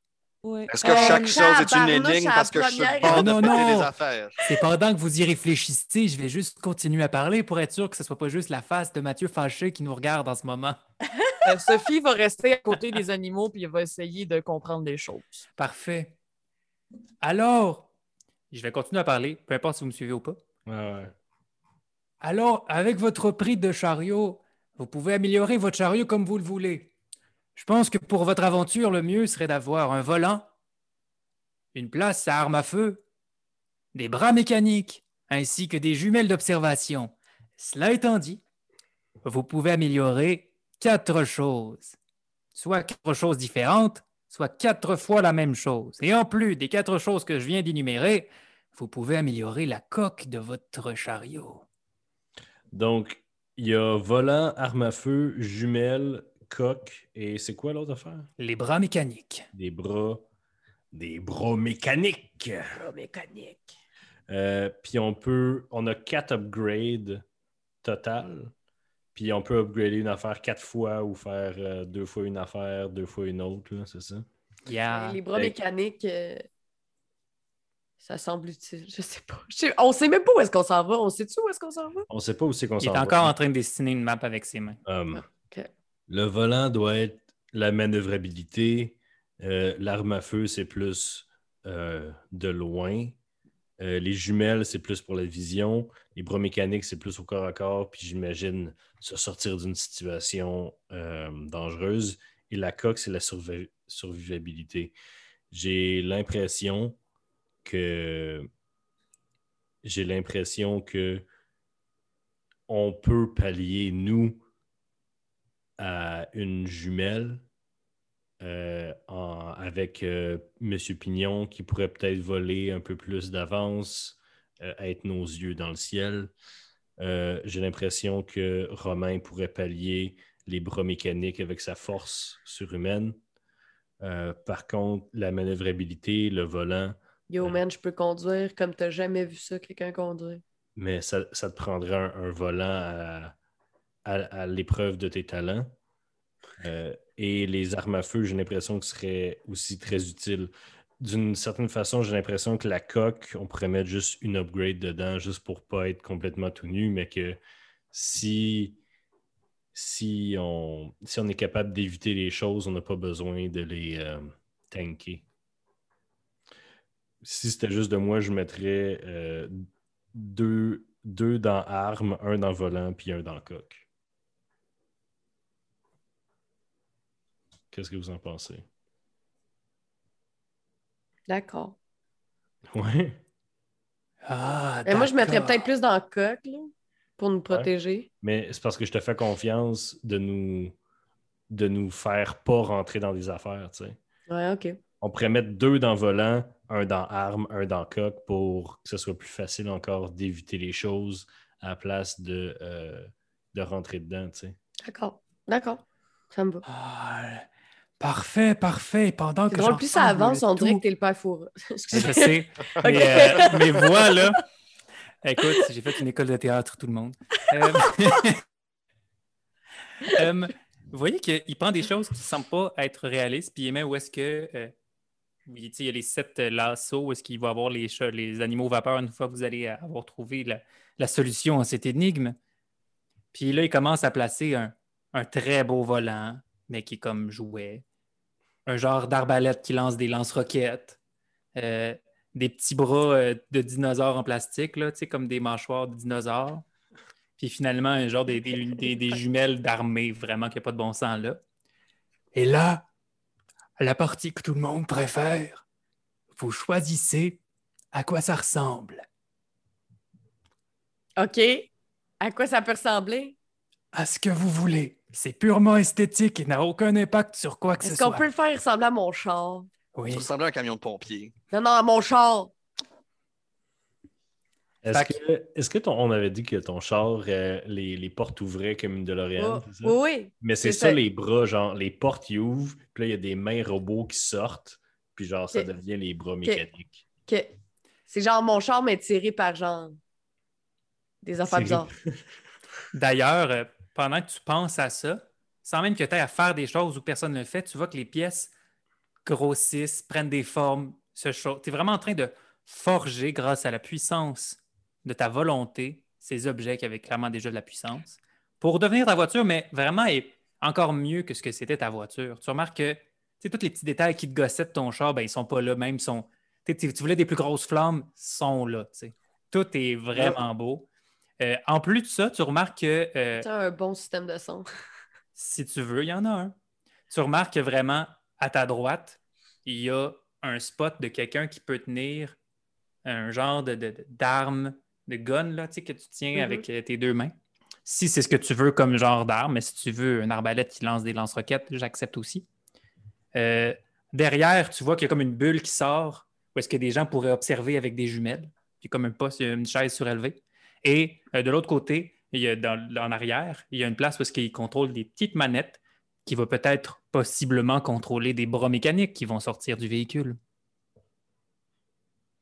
Ouais. Est-ce que Euh, chaque chose est une énigme parce que je suis le première- bord de Non, péter non. des affaires? C'est pendant que vous y réfléchissez, je vais juste continuer à parler pour être sûr que ce soit pas juste la face de Mathieu fâché qui nous regarde en ce moment. Euh, Sophie va rester à côté des animaux puis elle va essayer de comprendre des choses. Parfait. Alors, je vais continuer à parler, peu importe si vous me suivez ou pas. Ouais. Alors, avec votre prix de chariot, vous pouvez améliorer votre chariot comme vous le voulez. Je pense que pour votre aventure, le mieux serait d'avoir un volant, une place à arme à feu, des bras mécaniques, ainsi que des jumelles d'observation. Cela étant dit, vous pouvez améliorer quatre choses, soit quatre choses différentes, soit quatre fois la même chose. Et en plus des quatre choses que je viens d'énumérer, vous pouvez améliorer la coque de votre chariot. Donc, il y a volant, arme à feu, jumelle, coque, et c'est quoi l'autre affaire? Les bras mécaniques. Des bras. Des bras mécaniques. Oh, mécanique. Euh, puis on peut. On a quatre upgrades total. Puis on peut upgrader une affaire quatre fois ou faire euh, deux fois une affaire, deux fois une autre, là, c'est ça? Yeah. Les bras Fait- mécaniques, euh, ça semble utile. Je sais pas. Je sais- On sait même pas où est-ce qu'on s'en va. On sait-tu où est-ce qu'on s'en va? On sait pas où c'est qu'on Il s'en est va. encore en train de dessiner une map avec ses mains. Um, Ok. Le volant doit être la manœuvrabilité. Euh, L'arme à feu, c'est plus euh, de loin. Euh, les jumelles, c'est plus pour la vision. Les bras mécaniques, c'est plus au corps à corps. Puis j'imagine se sortir d'une situation euh, dangereuse. Et la coque, c'est la survi- survivabilité. J'ai l'impression que j'ai l'impression que on peut pallier, nous, à une jumelle euh, en- avec euh, M. Pignon qui pourrait peut-être voler un peu plus d'avance, euh, être nos yeux dans le ciel. Euh, J'ai l'impression que Romain pourrait pallier les bras mécaniques avec sa force surhumaine. Par contre, la manœuvrabilité, le volant, Yo, man, je peux conduire comme t'as jamais vu ça, quelqu'un conduire. mais ça, ça te prendrait un, un volant à, à- à l'épreuve de tes talents. Euh, et les armes à feu, j'ai l'impression que ce serait aussi très utile. D'une certaine façon, j'ai l'impression que la coque, on pourrait mettre juste une upgrade dedans, juste pour pas être complètement tout nu, mais que si, si, on, si on est capable d'éviter les choses, on n'a pas besoin de les euh, tanker. Si c'était juste de moi, je mettrais euh, deux, deux dans arme, un dans volant, puis un dans coque. Qu'est-ce que vous en pensez? D'accord. Ouais. Ah, Mais moi, je mettrais peut-être plus dans le coq, là, pour nous protéger. Mais c'est parce que je te fais confiance de nous, de nous faire pas rentrer dans des affaires, tu sais. Ouais, OK. On pourrait mettre deux dans volant, un dans arme, un dans coque pour que ce soit plus facile encore d'éviter les choses à la place de, euh, de rentrer dedans, tu sais. D'accord. D'accord. Ça me va. Ah, parfait, parfait. Pendant que drôle, plus ça avance, on dirait que t'es le père fourreux. Je sais. Mais, euh, mes voix, là. Écoute, j'ai fait une école de théâtre, tout le monde. Euh, euh, vous voyez qu'il prend des choses qui ne semblent pas être réalistes, puis il met où est-ce que euh, oui, tu sais, il y a les sept lassos. Où est-ce qu'il va avoir les, les animaux vapeurs une fois que vous allez avoir trouvé la, la solution à cette énigme? Puis là, il commence à placer un, un très beau volant, mais qui est comme jouet. Un genre d'arbalète qui lance des lance-roquettes. Euh, des petits bras euh, de dinosaures en plastique, là, comme des mâchoires de dinosaures. Puis finalement, un genre des, des- des- des jumelles d'armée, vraiment, qui n'a pas de bon sens là. Et là, la partie que tout le monde préfère, vous choisissez à quoi ça ressemble. OK. À quoi ça peut ressembler? À ce que vous voulez. C'est purement esthétique et n'a aucun impact sur quoi que ce Est-ce qu'on soit. peut le faire ressembler à mon char? Oui. Ça ressemblait à un camion de pompier. Non, non, à mon char. Est-ce que, est-ce que ton- on avait dit que ton char, euh, les, les portes ouvraient comme une DeLorean, ça? oui, oui. Mais c'est ça, ça. les bras, genre, les portes ils ouvrent, puis là, il y a des mains robots qui sortent, puis genre, ça devient les bras mécaniques. OK. C'est genre mon char, mais tiré par genre des affaires bizarres. D'ailleurs, euh, pendant que tu penses à ça, sans même que tu aies à faire des choses où personne ne le fait, tu vois que les pièces grossissent, prennent des formes. Tu es vraiment en train de forger, grâce à la puissance de ta volonté, ces objets qui avaient clairement déjà de la puissance, pour devenir ta voiture, mais vraiment est encore mieux que ce que c'était ta voiture. Tu remarques que tous les petits détails qui te gossaient de ton char, ben, ils sont pas là, même tu voulais des plus grosses flammes, sont là. Tout est vraiment beau. Euh, en plus de ça, tu remarques que euh, C'est un bon système de son. si tu veux, il y en a un. Tu remarques que vraiment, à ta droite, il y a un spot de quelqu'un qui peut tenir un genre de, de- de- d'arme, de gun, là, tu sais, que tu tiens Mhm. avec euh, tes deux mains. Si c'est ce que tu veux comme genre d'arme, mais si tu veux une arbalète qui lance des lance-roquettes, j'accepte aussi. Euh, derrière, tu vois qu'il y a comme une bulle qui sort où est-ce que des gens pourraient observer avec des jumelles. Puis comme un poste, une chaise surélevée. Et euh, de l'autre côté, il y a dans, en arrière, il y a une place où qu'il contrôle des petites manettes qui va peut-être possiblement contrôler des bras mécaniques qui vont sortir du véhicule.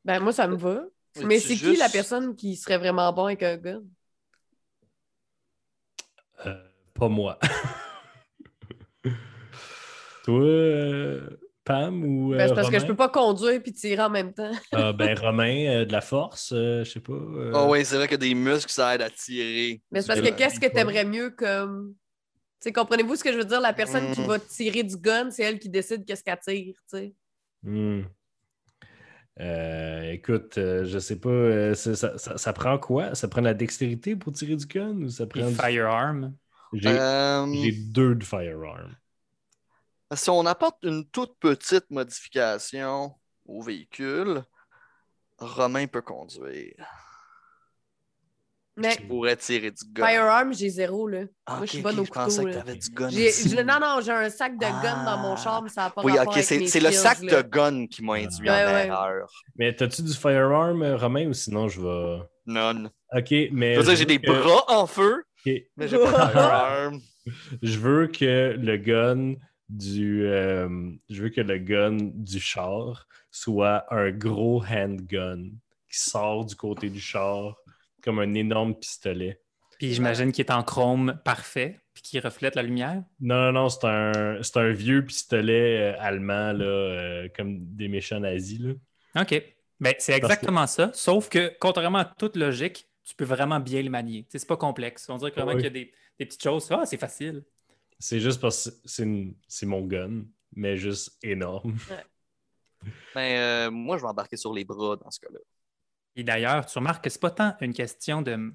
Ben, moi, ça me va. Mais c'est juste- qui la personne qui serait vraiment bon avec un gun? Euh, pas moi. Toi, euh, Pam ou euh, Ben, c'est parce que je peux pas conduire puis tirer en même temps. Ah, ben, Romain, euh, de la force, euh, je sais pas. euh, Oh oui, c'est vrai que des muscles, ça aide à tirer. Mais c'est parce que qu'est-ce que t'aimerais mieux comme. Tu sais, comprenez-vous ce que je veux dire? La personne qui Mm. va tirer du gun, c'est elle qui décide qu'est-ce qu'elle tire, tu sais. Hmm. Euh, écoute, euh, je sais pas, euh, ça, ça- prend quoi? Ça prend de la dextérité pour tirer du gun ou ça prend du- firearm. J'ai Euh, j'ai deux de firearm. Si on apporte une toute petite modification au véhicule, Romain peut conduire. Mais Il pourrait tirer du gun. firearm, j'ai zéro, là. Ah, Moi, je suis bonne ok, au je pensais que là. tu avais du gun. Aussi. non, non, j'ai un sac de gun dans mon Ah. char, mais ça n'a pas Oui, rapport ok, avec c'est le sac là. de gun qui m'a induit en Ouais, erreur. Mais t'as-tu du firearm, euh, Romain, ou sinon je vais. Non. Ok, mais. Je veux dire, j'ai des que- bras en feu, ok, mais j'ai pas de firearm. Je veux que le gun du. euh, je veux que le gun du char soit un gros handgun qui sort du côté du char comme un énorme pistolet. Puis j'imagine qu'il est en chrome parfait, puis qui reflète la lumière? Non, non, non, c'est un, c'est un vieux pistolet euh, allemand, là, euh, comme des méchants nazis. Là. OK. Ben, c'est exactement ça, sauf que, contrairement à toute logique, tu peux vraiment bien le manier. C'est pas complexe. On dirait vraiment Oui. qu'il y a des, des petites choses. Ah, c'est facile. C'est juste parce que c'est, mon gun, mais juste énorme. Mais euh, moi, je vais embarquer sur les bras dans ce cas-là. Et d'ailleurs, tu remarques que c'est pas tant une question de,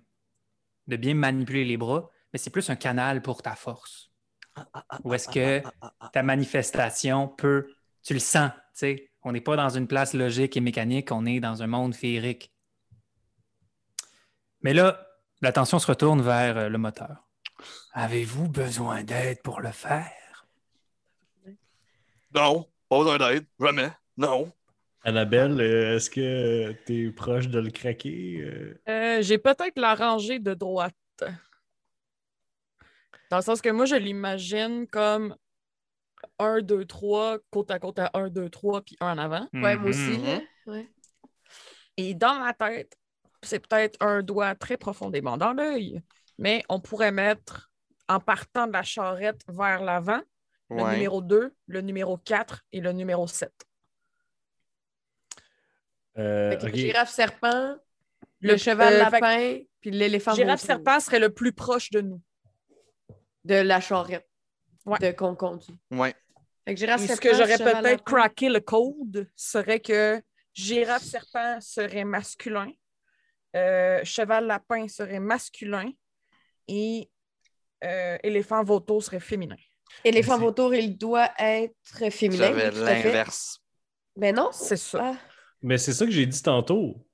de bien manipuler les bras, mais c'est plus un canal pour ta force. Ou est-ce que ta manifestation peut, tu le sens, tu sais, on n'est pas dans une place logique et mécanique, on est dans un monde féerique. Mais là, l'attention se retourne vers euh, le moteur. Avez-vous besoin d'aide pour le faire? Non, pas besoin d'aide. Jamais. Non. Annabelle, euh, est-ce que tu es proche de le craquer? euh? Euh, J'ai peut-être la rangée de droite. Dans le sens que moi, je l'imagine comme 1, 2, 3, côte à côte à 1, 2, 3, puis un en avant. Ouais, moi aussi, Mhm. là. Ouais. Et dans ma tête, c'est peut-être un doigt très profondément dans l'œil, mais on pourrait mettre, en partant de la charrette vers l'avant, le Ouais. numéro 2, le numéro 4 et le numéro 7. Euh, Fait que ok. Girafe serpent, le, Le- cheval euh, fait lapin, puis l'éléphant Girafe serpent serait le plus proche de nous. de la charrette Ouais. de qu'on conduit. Ouais. Fait que girafe Et ce que j'aurais peut-être craqué le code serait que girafe serpent serait masculin, euh, cheval lapin serait masculin et euh, éléphant vautour serait féminin. Éléphant vautour, il doit être féminin. J'avais l'inverse. Ben non. C'est ça. Ah. Mais c'est ça que j'ai dit tantôt.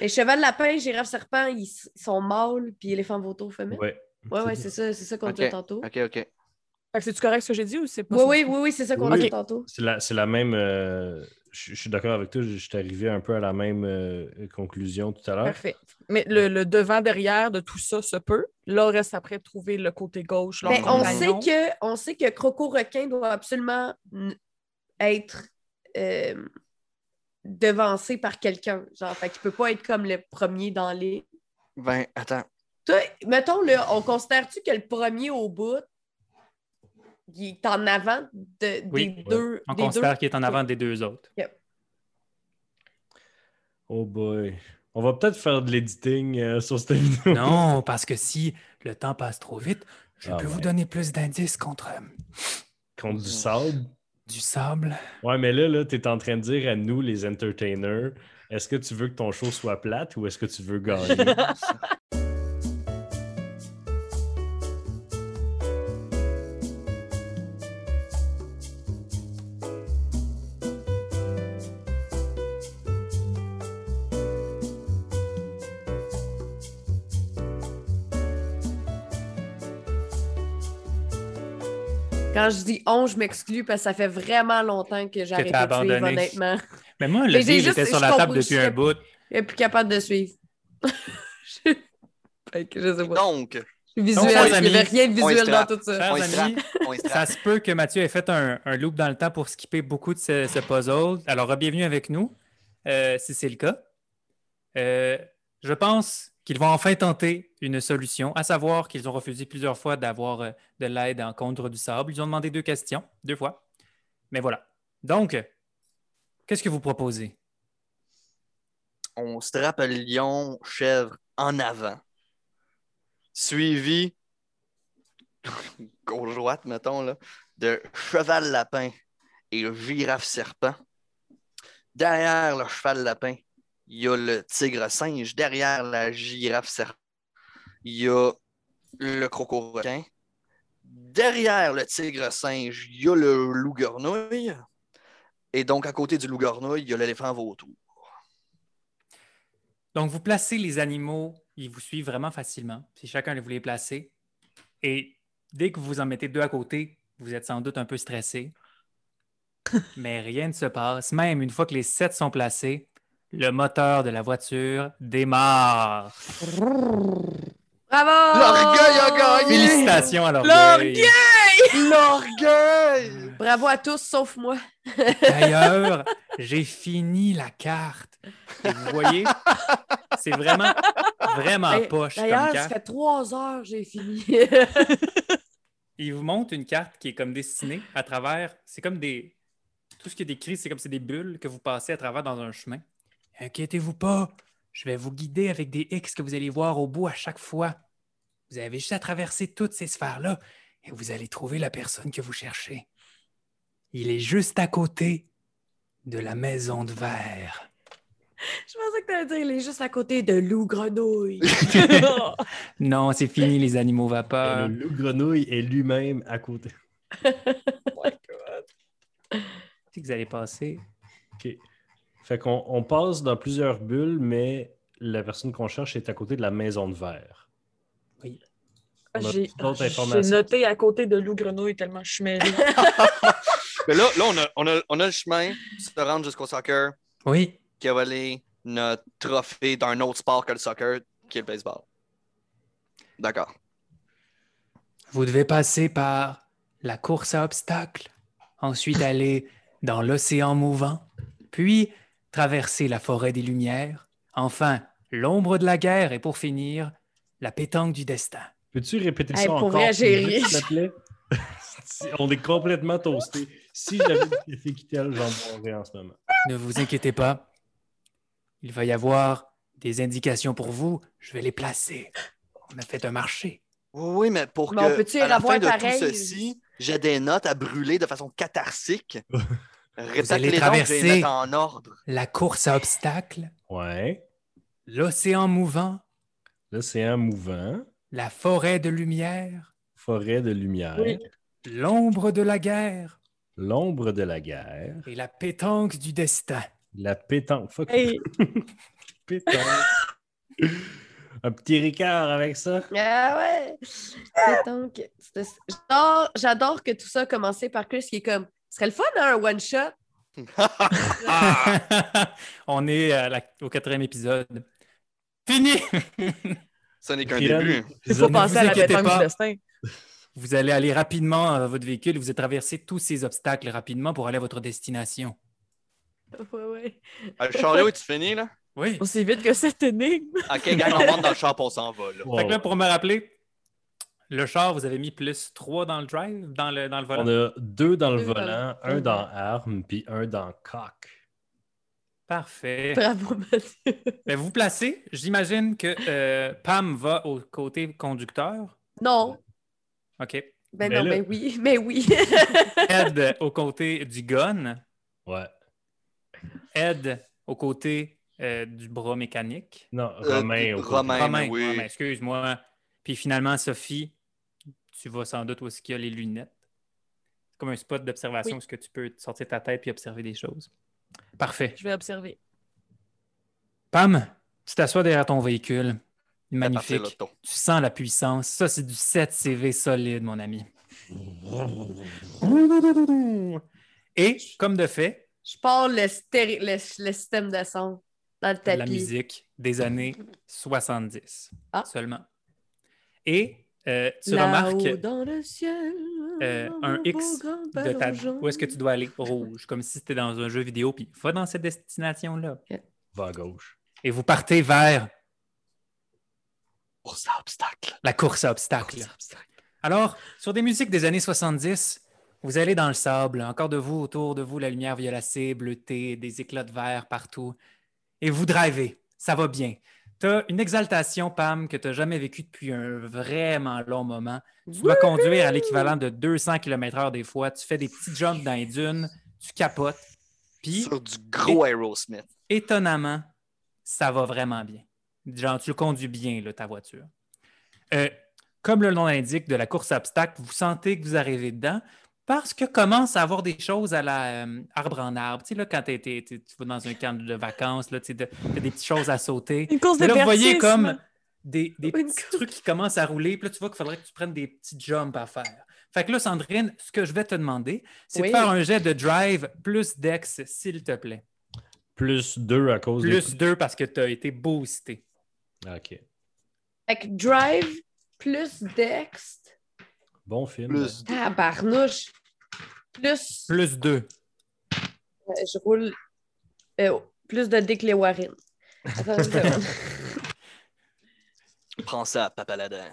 Les cheval lapin, girafe serpent, ils sont mâles, puis éléphant vautour femelle. ouais. Ouais, ouais, c'est ça, c'est ça qu'on dit tantôt. OK, OK. Fait que c'est-tu correct ce que j'ai dit ou c'est pas Oui, ça? oui, oui, oui, c'est ça qu'on Oui. dit tantôt. C'est la, c'est la même. euh, je je suis d'accord avec toi, je je suis arrivé un peu à la même euh, conclusion tout à l'heure. Parfait. Mais le, le devant-derrière de tout ça se peut. Là, reste après trouver le côté gauche. leur Ben, on, compagnon. sait que, on sait que Croco Requin doit absolument être euh, devancé par quelqu'un. Genre, fait qu'il peut pas être comme le premier dans les. Ben, attends. Toi, mettons, là, on considère-tu que le premier au bout, il est en avant de- Oui. des deux? On des considère qu'il est en avant des deux autres. Oh boy. On va peut-être faire de l'editing euh, sur cette vidéo. Non, parce que si le temps passe trop vite, je Ah peux ouais. vous donner plus d'indices contre euh, Contre du sable? du sable. Ouais, mais là, là tu es en train de dire à nous, les entertainers, est-ce que tu veux que ton show soit plate ou est-ce que tu veux gagner? Quand je dis on, je m'exclus parce que ça fait vraiment longtemps que j'ai arrêté t'as de suivre, abandonné. honnêtement. Mais moi, le juste- était sur la table depuis un bout. Je suis plus capable de suivre. je... Sais pas. Donc, Visuel, Donc, il n'y avait rien de visuel dans tout ça. Chers on amis, Ça se peut que Mathieu ait fait un, un loop dans le temps pour skipper beaucoup de ce, ce puzzle. Alors, bienvenue avec nous, euh, si c'est le cas. Euh, je pense qu'ils vont enfin tenter une solution, à savoir qu'ils ont refusé plusieurs fois d'avoir euh, de l'aide en contre du sable. Ils ont demandé deux questions, deux fois. Mais voilà. Donc, qu'est-ce que vous proposez? On strappe le lion chèvre en avant. Suivi, gauche-droite, mettons, là, de cheval lapin et girafe serpent. Derrière le cheval lapin, il y a le tigre singe. Derrière la girafe serpent, il y a le croco requin. Derrière le tigre singe, il y a le loup-garnouille. Et donc, à côté du loup-garnouille, il y a l'éléphant vautour. Donc, vous placez les animaux, ils vous suivent vraiment facilement, si chacun vous les placez. Et dès que vous en mettez deux à côté, vous êtes sans doute un peu stressé. Mais rien ne se passe. Même une fois que les sept sont placés, le moteur de la voiture démarre. Bravo! L'orgueil a gagné! Félicitations à l'orgueil. L'orgueil! Bravo à tous, sauf moi. D'ailleurs, j'ai fini la carte. Et vous voyez, c'est vraiment, vraiment poche comme D'ailleurs, ça fait trois heures j'ai fini. Il vous montre une carte qui est comme dessinée à travers. C'est comme des. Tout ce qui est décrit, c'est comme c'est des bulles que vous passez à travers dans un chemin. Inquiétez-vous pas, je vais vous guider avec des X que vous allez voir au bout à chaque fois. Vous avez juste à traverser toutes ces sphères-là et vous allez trouver la personne que vous cherchez. Il est juste à côté de la maison de verre. Je pensais que tu allais dire il est juste à côté de loup grenouille. Non, c'est fini les animaux vapeurs. le loup grenouille est lui-même à côté. C'est que vous allez passer? OK. Fait qu'on on passe dans plusieurs bulles, mais la personne qu'on cherche est à côté de la maison de verre. A J'ai noté à côté de loup grenouille tellement je suis mêlée. Mais là, là on, a, on, a, on a le chemin pour se rendre jusqu'au soccer Oui, qui a volé notre trophée d'un autre sport que le soccer, qui est le baseball. D'accord. Vous devez passer par la course à obstacles, ensuite aller dans l'océan mouvant, puis traverser la forêt des Lumières, enfin l'ombre de la guerre et pour finir, la pétanque du destin. Peux-tu répéter Hey, ça pour encore? s'il te plaît? On est complètement toasté. Si j'avais été Kittel, j'en boirais en ce moment. Ne vous inquiétez pas. Il va y avoir des indications pour vous. Je vais les placer. On a fait un marché. Oui, oui, mais pour Mais on que à la fin de pareil? tout ceci, j'ai des notes à brûler de façon catharsique. Répète allez les traverser- en ordre. La course à obstacles, Ouais. l'océan mouvant, L'océan mouvant. la forêt de lumière, Forêt de lumière. Oui. l'ombre de la guerre L'ombre de la guerre. et la pétanque du destin. La pétanque. Fuck. Hey, Pétanque. Un petit Ricard avec ça? Ah ouais! J'adore, j'adore que tout ça a commencé par Chris qui est comme ce serait le fun, hein, un one-shot. On est à la- au quatrième épisode. Fini! Ça n'est qu'un début. il faut penser vous à la pétanque du destin. Vous allez aller rapidement à votre véhicule, vous allez traverser tous ces obstacles rapidement pour aller à votre destination. Ouais, ouais. Ah, le chariot, est-tu fini, là? Oui. Aussi vite que cette énigme. Ok, gang, on monte dans le char, on s'en va, là. Wow. Fait que là, pour me rappeler, le char, vous avez mis plus 3 dans le drive, dans le, dans le volant? On a deux dans le Deux volant, un dans arme, puis un dans coq. Parfait. Bravo, Mathieu. Ben, vous vous placez. J'imagine que euh, Pam va au côté conducteur. Non. OK. Ben Mais non, là- ben oui, mais oui. Ed au côté du gun. Ouais. Ed au côté euh, du bras mécanique. Non, Euh, Romain. au côté. Romain. Romain, oui. Romain, excuse-moi. Puis finalement, Sophie, tu vas sans doute où est-ce qu'il y a les lunettes. C'est comme un spot d'observation Oui. où est-ce que tu peux sortir ta tête puis observer des choses. Parfait. Je vais observer. Pam, tu t'assois derrière ton véhicule. Magnifique. Tu sens la puissance. Ça, c'est du 7 CV solide, mon ami. Et, comme de fait, Je pars le, stéri- le, le système de son dans le tapis. la musique des années 70 Ah. seulement. Et euh, tu remarques dans le ciel, euh, un X de ta... jaune. Où est-ce que tu dois aller? Rouge, comme si c'était dans un jeu vidéo, puis va dans cette destination-là. Va à gauche. Et vous partez vers Course à obstacle. la course à obstacles. Course à obstacle. Alors, sur des musiques des années 70, vous allez dans le sable, encore de vous, autour de vous, la lumière violacée, bleutée, des éclats de verre partout. Et vous drivez. Ça va bien. Tu as une exaltation, Pam, que tu n'as jamais vécue depuis un vraiment long moment. Tu dois conduire à l'équivalent de 200 km/h des fois. Tu fais des petits jumps dans les dunes, tu capotes. Puis, Sur du gros Aerosmith. étonnamment, ça va vraiment bien. Genre, tu le conduis bien, là, ta voiture. Euh, comme le nom l'indique de la course à obstacles, vous sentez que vous arrivez dedans parce que commence à avoir des choses à la euh, arbre en arbre. Tu sais, là, quand t'es- t'es- t'es- tu vas dans un camp de vacances, là, tu t'as des petites choses à sauter. Une course de là, vous voyez comme des, des petits course. trucs qui commencent à rouler. Puis là, tu vois qu'il faudrait que tu prennes des petits jumps à faire. Fait que là, Sandrine, ce que je vais te demander, c'est Oui. de faire un jet de drive plus dex, s'il te plaît. Plus deux à cause Plus 2 parce que tu as été boosté. OK. Fait que drive plus dext. Bon film. Plus. Ah, barnouche. Plus. Plus 2. euh, je roule. euh, plus de dés que les Warren. Attends une seconde. Prends ça, Papaladin.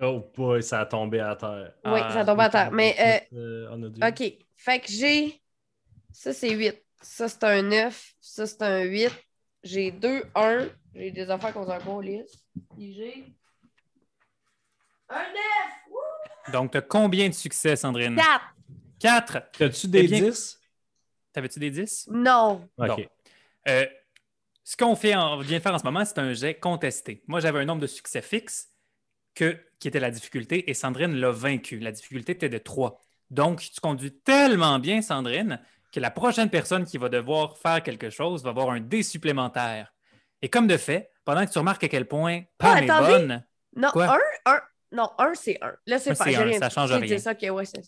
Oh boy, ça a tombé à terre. Oui, Ah, ça tombe à terre. Mais, Euh, on a dit. euh, OK. Fait que j'ai. Ça, c'est 8. Ça, c'est un 9. Ça, c'est un 8. J'ai 2, 1. J'ai des affaires qu'on s'en lisse. Puis j'ai. Un 9! Donc, tu as combien de succès, Sandrine? 4! 4. T'as-tu des Eh bien- 10? T'avais-tu des 10? Non! OK. Donc, euh, ce qu'on fait, en- on vient de faire en ce moment, c'est un jet contesté. Moi, j'avais un nombre de succès fixe que, qui était la difficulté et Sandrine l'a vaincu. La difficulté était de 3. Donc, tu conduis tellement bien, Sandrine, que la prochaine personne qui va devoir faire quelque chose va avoir un dé supplémentaire. Et comme de fait, pendant que tu remarques à quel point Pam est Ah, attendez. bonne, Non, Quoi? 1, 1. Non, 1, c'est 1. Là, c'est Un, pas. un, rien ça dit. change rien. ça, ok, ouais, c'est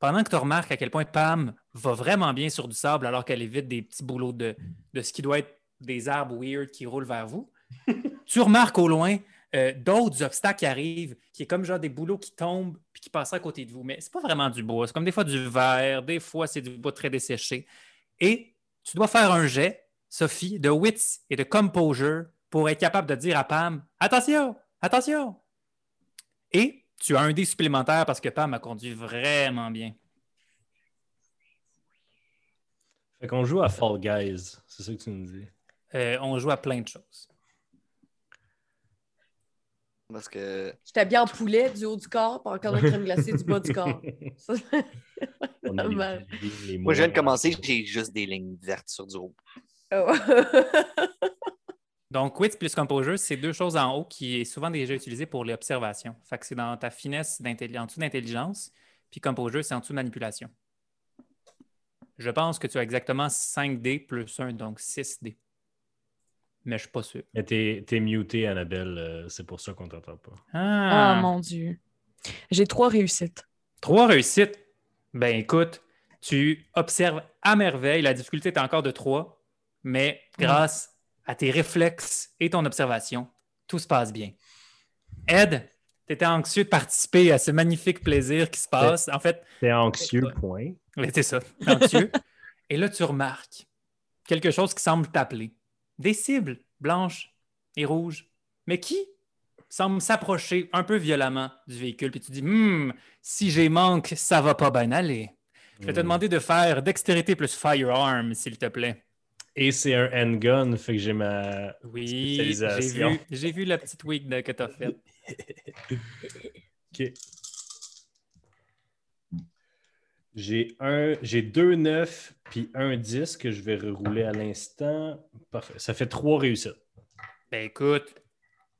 pendant que tu remarques à quel point Pam va vraiment bien sur du sable alors qu'elle évite des petits boulots de, de ce qui doit être des arbres weird qui roulent vers vous, tu remarques au loin euh, d'autres obstacles qui arrivent, qui est comme genre des boulots qui tombent puis qui passent à côté de vous. Mais c'est pas vraiment du bois. C'est comme des fois du verre, des fois c'est du bois très desséché. Et tu dois faire un jet, Sophie, de wits et de composure pour être capable de dire à Pam Attention, attention! Et tu as un dé supplémentaire parce que Pam a conduit vraiment bien. Fait qu'on joue à Fall Guys, c'est ça que tu nous dis. Euh, on joue à plein de choses. Parce que. J'étais bien en poulet du haut du corps, puis encore une crème glacée du bas du corps. Ça, On a les- Dommage. les- les Moi, je viens de commencer, j'ai juste des lignes vertes sur du haut. Oh. Donc, wits plus composure, c'est deux choses en haut qui est souvent déjà utilisé pour l'observation. Fait que c'est dans ta finesse en dessous d'intelligence, puis composure, c'est en dessous de manipulation. Je pense que tu as exactement 5D plus 1, donc 6D. Mais je suis pas sûr. Mais t'es, t'es muté, Annabelle, euh, c'est pour ça qu'on t'entend pas. Ah, Ah, mon Dieu. J'ai trois réussites. Trois réussites? Ben écoute, tu observes à merveille. La difficulté est encore de 3, mais grâce à tes réflexes et ton observation, tout se passe bien. Ed, tu étais anxieux de participer à ce magnifique plaisir qui se passe. En fait, T'es anxieux, point. oui, c'est ça, anxieux. et là, tu remarques quelque chose qui semble t'appeler. Des cibles blanches et rouges, mais qui semblent s'approcher un peu violemment du véhicule. Puis tu dis, Hmm, si j'ai manque, ça va pas bien aller. Je vais te Hmm. demander de faire dextérité plus firearm, s'il te plaît. Et c'est un handgun, fait que j'ai ma Oui, j'ai spécialisation. vu, j'ai vu la petite wig que tu as faite. OK. J'ai un, j'ai deux 9 puis un 10 que je vais rerouler à l'instant. Parfait. Ça fait trois réussites. Ben écoute,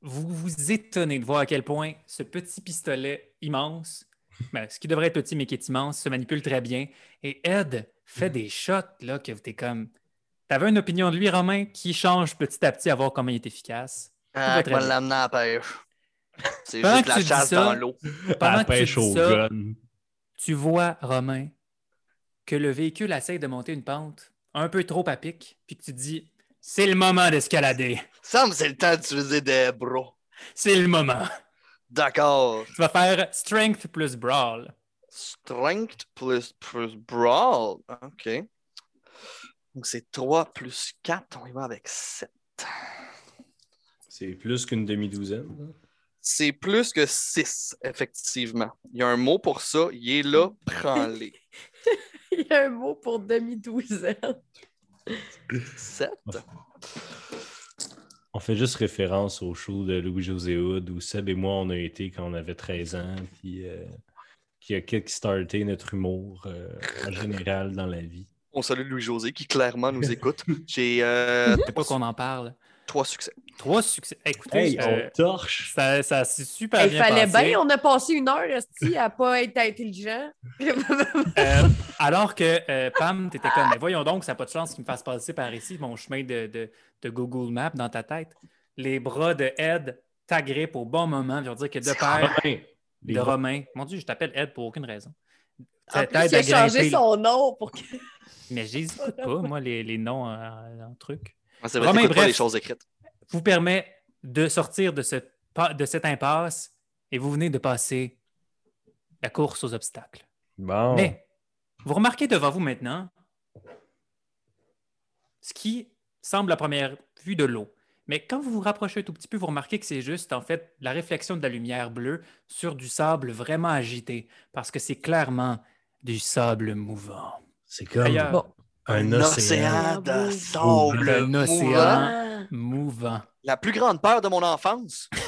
vous vous étonnez de voir à quel point ce petit pistolet immense, ben, ce qui devrait être petit mais qui est immense, se manipule très bien. Et Ed fait des shots là que t'es comme. T'avais une opinion de lui, Romain, qui change petit à petit à voir comment il est efficace? Ah, va comment bien. l'amener à la pêche? C'est Pendant juste que la tu dis chasse ça, dans l'eau. Pendant la que tu pêche dis au ça, gun. tu vois, Romain, que le véhicule essaie de monter une pente un peu trop à pic, puis que tu dis c'est le moment d'escalader. Sam, c'est le temps d'utiliser des bras. C'est le moment. D'accord. Tu vas faire strength plus brawl. Strength plus, plus brawl? OK. Donc, c'est 3 plus 4. On y va avec 7. C'est plus qu'une demi-douzaine. C'est plus que 6, effectivement. Il y a un mot pour ça. Il est là. Prends-les. Il y a un mot pour demi-douzaine. 7. On fait juste référence au show de Louis-José Hood où Seb et moi, on a été quand on avait 13 ans, puis euh, qui a kickstarté notre humour euh, en général dans la vie. On salue Louis-José qui clairement nous écoute. J'ai euh, C'est pas qu'on en parle. trois succès. Trois succès. Écoutez, Hey, euh, on torche! ça, ça s'est super Il bien fallait passé. bien, on a passé une heure esti, à pas être intelligent. Euh, alors que euh, Pam, t'étais comme, mais voyons donc, ça n'a pas de chance qu'il me fasse passer par ici mon chemin de, de- de Google Maps dans ta tête. Les bras de Ed t'agrippent au bon moment, pour dire que de père Romain, de Romain, mon Dieu, je t'appelle Ed pour aucune raison. En plus, il a changé son nom pour que. Mais j'hésite pas, moi, les, les noms en, en truc. Ah, C'est vrai, Romain, t'écoutes pas bref. les choses écrites. vous permet de sortir de, ce, de cette impasse et vous venez de passer la course aux obstacles. Bon. Mais vous remarquez devant vous maintenant ce qui semble à première vue de l'eau. Mais quand vous vous rapprochez un tout petit peu, vous remarquez que c'est juste en fait la réflexion de la lumière bleue sur du sable vraiment agité, parce que c'est clairement du sable mouvant. C'est comme un océan. de sable Un mouvant. océan. Mouvant. La plus grande peur de mon enfance.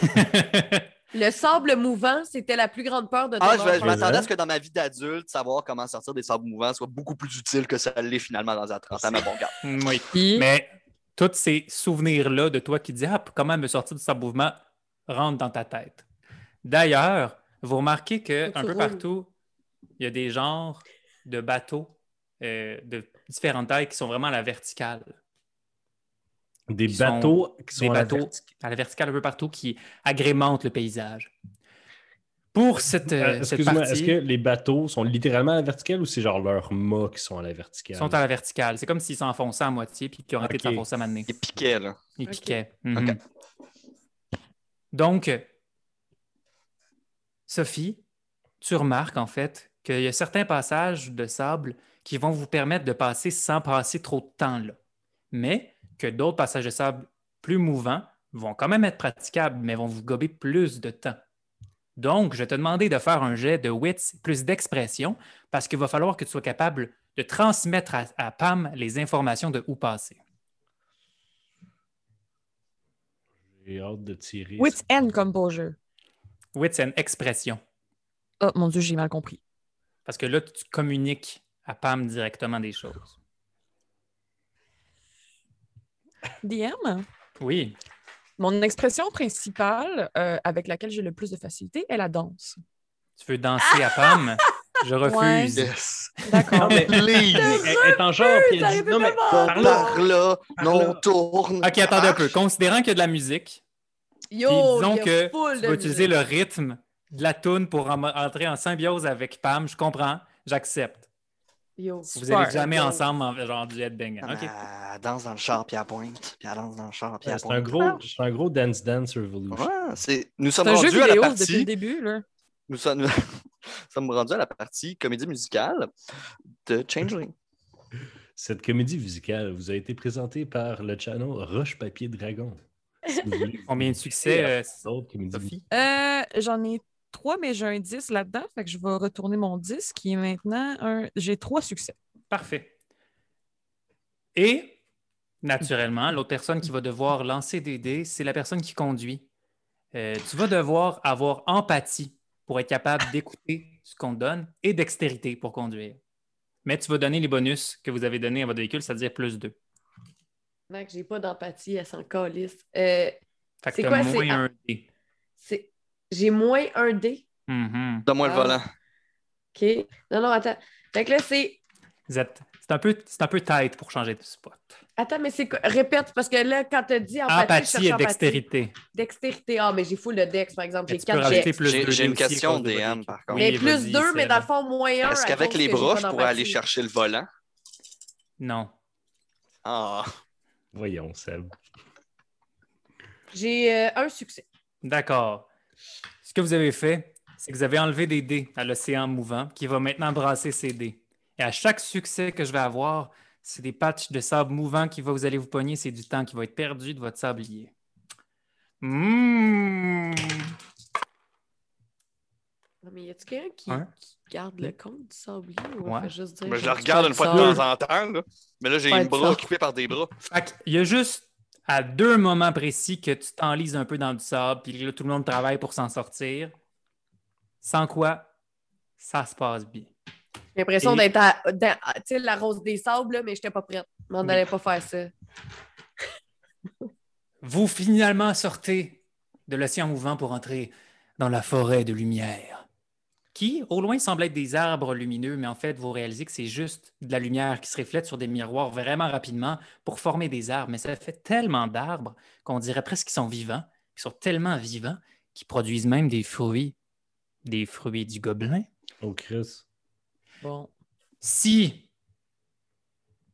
Le sable mouvant, c'était la plus grande peur de ton Ah, je, m'attendais à ce que dans ma vie d'adulte, savoir comment sortir des sables mouvants soit beaucoup plus utile que ça l'est finalement dans un 30 ans. Mais bon, oui. Puis, Mais tous ces souvenirs-là de toi qui dis Ah, comment me sortir de ce mouvement rentrent dans ta tête. D'ailleurs, vous remarquez que un peu roules. partout, il y a des genres de bateaux euh, de différentes tailles qui sont vraiment à la verticale. Des Qui sont- bateaux qui sont Des à la bateaux à la verticale un peu partout qui agrémentent le paysage. Pour cette, Euh, Excuse-moi, partie, est-ce que les bateaux sont littéralement à la verticale ou c'est genre leurs mâts qui sont à la verticale? ils sont à la verticale. C'est comme s'ils s'enfonçaient à moitié puis qu'ils ont arrêté de Ok. s'enfoncer à m'amener. Il piquait, là. Il Ok. piquait. Mhm. Ok. Donc, Sophie, tu remarques en fait qu'il y a certains passages de sable qui vont vous permettre de passer sans passer trop de temps là. Mais que d'autres passages de sable plus mouvants vont quand même être praticables, mais vont vous gober plus de temps. Donc, je vais te demander de faire un jet de wits plus d'expression parce qu'il va falloir que tu sois capable de transmettre à, à Pam les informations de où passer. J'ai hâte de tirer. Wits End Composure. Wits and expression. Oh mon Dieu, j'ai mal compris. Parce que là, tu communiques à Pam directement des choses. DM, Oui. mon expression principale euh, avec laquelle j'ai le plus de facilité est la danse. Tu veux danser à Pam? Je refuse. Yes. D'accord. mais- Please. Elle elle est en genre, puis elle dit arrêtez non, mais par là. Non, tourne. OK, attendez un peu. Considérant qu'il y a de la musique, Yo, disons que tu vas utiliser musique. le rythme de la toune pour en- entrer en symbiose avec Pam, je comprends, j'accepte. Yo. Vous Super. allez jamais Yo. ensemble en genre du headbang. Elle danse dans le char, puis elle pointe. Puis elle danse dans le char, puis C'est pointe. un gros, c'est un gros Dance Dance Revolution. Ouais. Nous sommes un jeu rendus à la vidéo depuis le partie. début. Là. Nous sommes... nous sommes rendus à la partie comédie musicale de Changeling. Cette comédie musicale vous a été présentée par le channel Roche Papier Dragon. Si Combien de succès, euh, Sophie? Euh, J'en ai trois, mais j'ai un 10 là-dedans. Fait que je vais retourner mon 10 qui est maintenant un. J'ai trois succès. Parfait. Et, naturellement, l'autre personne qui va devoir lancer des dés, c'est la personne qui conduit. Euh, tu vas devoir avoir empathie pour être capable d'écouter ce qu'on te donne et dextérité pour conduire. Mais tu vas donner les bonus que vous avez donnés à votre véhicule, c'est-à-dire plus 2. Mec, j'ai pas d'empathie, elle s'en calisse. Euh, Fait que C'est quoi, moins c'est- un dé. c'est... J'ai moins un dé. Mhm. Donne-moi le Ah. volant. OK. Non, non, attends. Fait que là, c'est. C'est un, peu, c'est un peu tight pour changer de spot. Attends, mais c'est quoi? Répète, parce que là, quand t'as dit empathie, Empathie et empathie. dextérité. Dextérité. Ah, mais j'ai full de dex, par exemple. J'ai tu peux 4 rajouter dex. plus J'ai- deux une question DM, par contre. Mais plus 2, mais dans le fond, moins 1. Est-ce qu'avec les bras, je pourrais aller chercher le volant? Non. Ah, Voyons, Seb. J'ai euh, un succès. D'accord. Ce que vous avez fait, c'est que vous avez enlevé des dés à l'océan mouvant qui va maintenant brasser ces dés. Et à chaque succès que je vais avoir, c'est des patchs de sable mouvant qui va vous allez vous pogner, c'est du temps qui va être perdu de votre sablier. Mmh. Non, mais y a-tu quelqu'un qui, garde le compte du sablier ou on Ouais. fait juste dire. Ben, je du regarde une fois de temps en temps. là. Mais là, j'ai Pas un de bras sable. occupé par des bras. Fait que Il y a juste à deux moments précis que tu t'enlises un peu dans du sable, puis là, tout le monde travaille pour s'en sortir. Sans quoi, ça se passe bien. J'ai l'impression Et- d'être à, la rose des sables, là, mais j'étais pas prête. On Oui. n'allait pas faire ça. Vous finalement sortez de l'océan mouvant pour entrer dans la forêt de lumière, qui au loin semble être des arbres lumineux, mais en fait, vous réalisez que c'est juste de la lumière qui se reflète sur des miroirs vraiment rapidement pour former des arbres. Mais ça fait tellement d'arbres qu'on dirait presque qu'ils sont vivants, qu'ils sont tellement vivants qu'ils produisent même des fruits, des fruits du gobelin. Oh, Chris. Bon. Si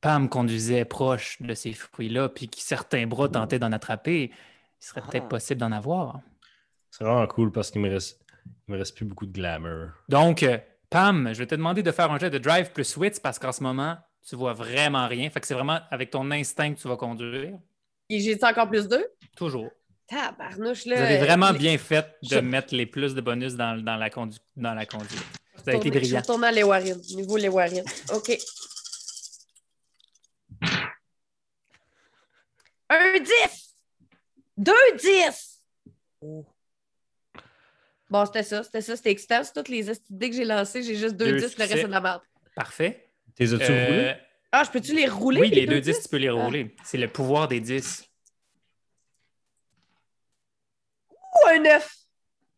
Pam conduisait proche de ces fruits-là, puis que certains bras tentaient d'en attraper, il serait peut-être Ah. possible d'en avoir. C'est vraiment cool parce qu'il me reste, il me reste plus beaucoup de glamour. Donc, euh, Pam, je vais te demander de faire un jet de drive plus wits parce qu'en ce moment, tu vois vraiment rien. Fait que c'est vraiment avec ton instinct que tu vas conduire. Et j'ai encore plus deux? Toujours. Tabarnouche, Vous là. avez vraiment les- bien fait de je- mettre les plus de bonus dans, dans la, condu- dans la conduite. Ça a été Je brillant. retourne à Lewarine. Niveau Lewarine. OK. Un 10! Deux 10! Oh. Bon, c'était ça. C'était ça. C'était excitant. C'est toutes les Dès que j'ai lancé, j'ai juste deux Deux 10. Le reste, succès. de la merde. Parfait. T'es as-tu Euh, roulé? Ah, je peux-tu les rouler? oui, les deux 10, 10? tu peux les rouler. C'est le pouvoir des 10. Ou un 9.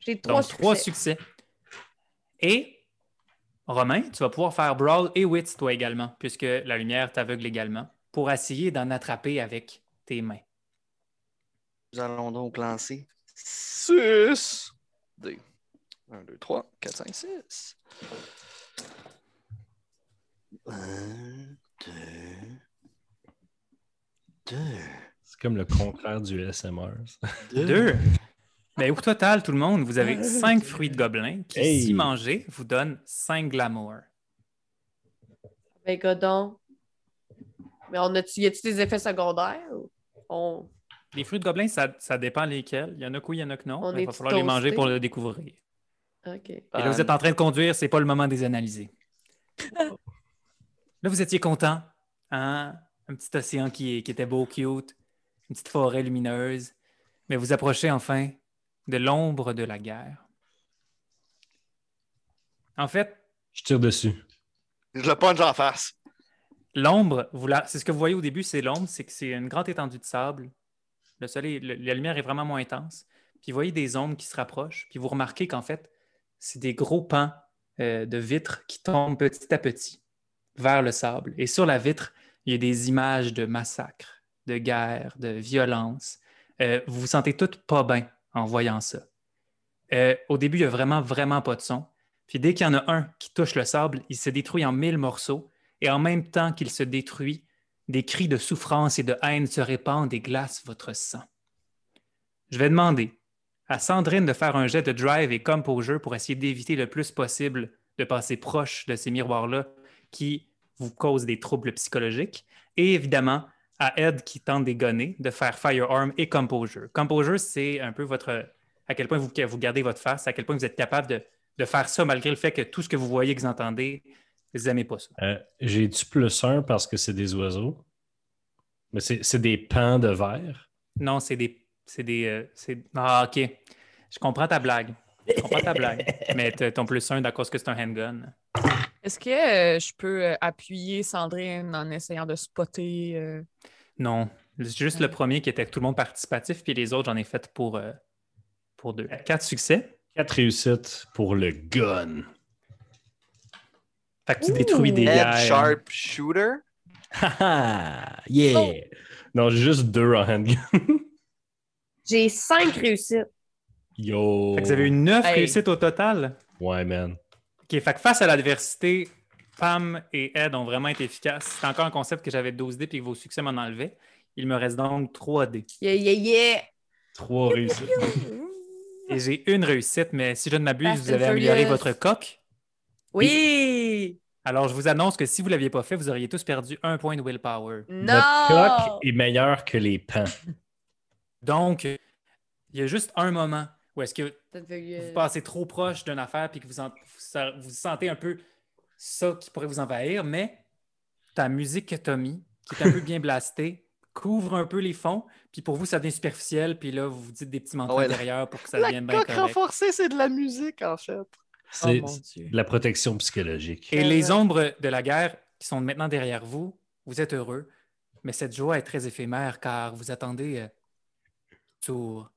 J'ai trois Donc, trois succès. succès. Et, Romain, tu vas pouvoir faire Brawl et Wits, toi également, puisque la lumière t'aveugle également, pour essayer d'en attraper avec tes mains. Nous allons donc lancer 6 dés. 1, 2, 3, 4, 5, 6. 1, 2, 2, C'est comme le contraire du SMR. ça. Deux. Mais au total, tout le monde, vous avez cinq fruits de gobelin qui, Hey. si mangés, vous donnent cinq glamour. Ben, godon. Mais on a-tu, y a-tu des effets secondaires? ou On... Les fruits de gobelin, ça, ça dépend lesquels. Il y en a que oui, il y en a que non. On mais Il va falloir les manger pour le découvrir. OK. Et là, vous êtes en train de conduire, c'est pas le moment de les analyser. Là, vous étiez content. Hein? Un petit océan qui, qui était beau, cute. Une petite forêt lumineuse. Mais vous approchez enfin de l'ombre de la guerre. En fait, Je tire dessus. Je le punch en face. L'ombre, la- c'est ce que vous voyez au début, c'est l'ombre, c'est que c'est une grande étendue de sable. Le soleil, le- la lumière est vraiment moins intense. Puis vous voyez des ombres qui se rapprochent. Puis vous remarquez qu'en fait, c'est des gros pans euh, de vitres qui tombent petit à petit vers le sable. Et sur la vitre, il y a des images de massacres, de guerre, de violence. Euh, vous vous sentez toutes pas bien en voyant ça. Euh, au début, il n'y a vraiment, vraiment pas de son. Puis dès qu'il y en a un qui touche le sable, il se détruit en mille morceaux et en même temps qu'il se détruit, des cris de souffrance et de haine se répandent et glacent votre sang. Je vais demander à Sandrine de faire un jet de drive et composure pour essayer d'éviter le plus possible de passer proche de ces miroirs-là qui vous causent des troubles psychologiques. Et évidemment, à Ed qui tente des gonner, de faire firearm et composure. Composure, c'est un peu votre à quel point vous, vous gardez votre face, à quel point vous êtes capable de, de faire ça malgré le fait que tout ce que vous voyez, que vous entendez, vous n'aimez pas ça. Euh, J'ai-tu plus un parce que c'est des oiseaux? Mais c'est c'est des pans de verre? Non, c'est des. C'est des. euh, c'est- ah, ok. Je comprends ta blague. Je comprends ta blague. Mais ton plus un à cause que c'est un handgun. Est-ce que euh, je peux euh, appuyer Sandrine en essayant de spotter? euh, Non. C'est juste le premier qui était que tout le monde participatif, puis les autres, j'en ai fait pour, euh, pour deux. Quatre succès? Quatre réussites pour le gun. Fait que tu détruis des guerres. Sharp Shooter? Haha! yeah! Oh. Non, j'ai juste deux en handgun. J'ai cinq réussites. Yo! Fait que vous avez eu neuf Hey. réussites au total? Ouais, man. OK, fait que face à l'adversité, Pam et Ed ont vraiment été efficaces. C'est encore un concept que j'avais 12 dés puis que vos succès m'en enlevaient. Il me reste donc 3 dés. Yeah, yeah, yeah. Trois réussites. Et j'ai une réussite, mais si je ne m'abuse, vous avez amélioré Furious. votre coque. Oui! Alors, je vous annonce que si vous ne l'aviez pas fait, vous auriez tous perdu un point de willpower. Non! Notre coque est meilleur que les pans. Donc, il y a juste un moment où est-ce que vous passez trop proche d'une affaire puis que vous, en- vous sentez un peu ça qui pourrait vous envahir, mais ta musique que tu as mis, qui est un peu bien blastée, couvre un peu les fonds, puis pour vous, ça devient superficiel, puis là, vous vous dites des petits mantras Ah ouais, intérieurs pour que ça devienne bien coque correct. renforcée, c'est de la musique, en fait. C'est Oh mon Dieu. de la protection psychologique. Et les ombres de la guerre qui sont maintenant derrière vous, vous êtes heureux, mais cette joie est très éphémère car vous attendez euh, tour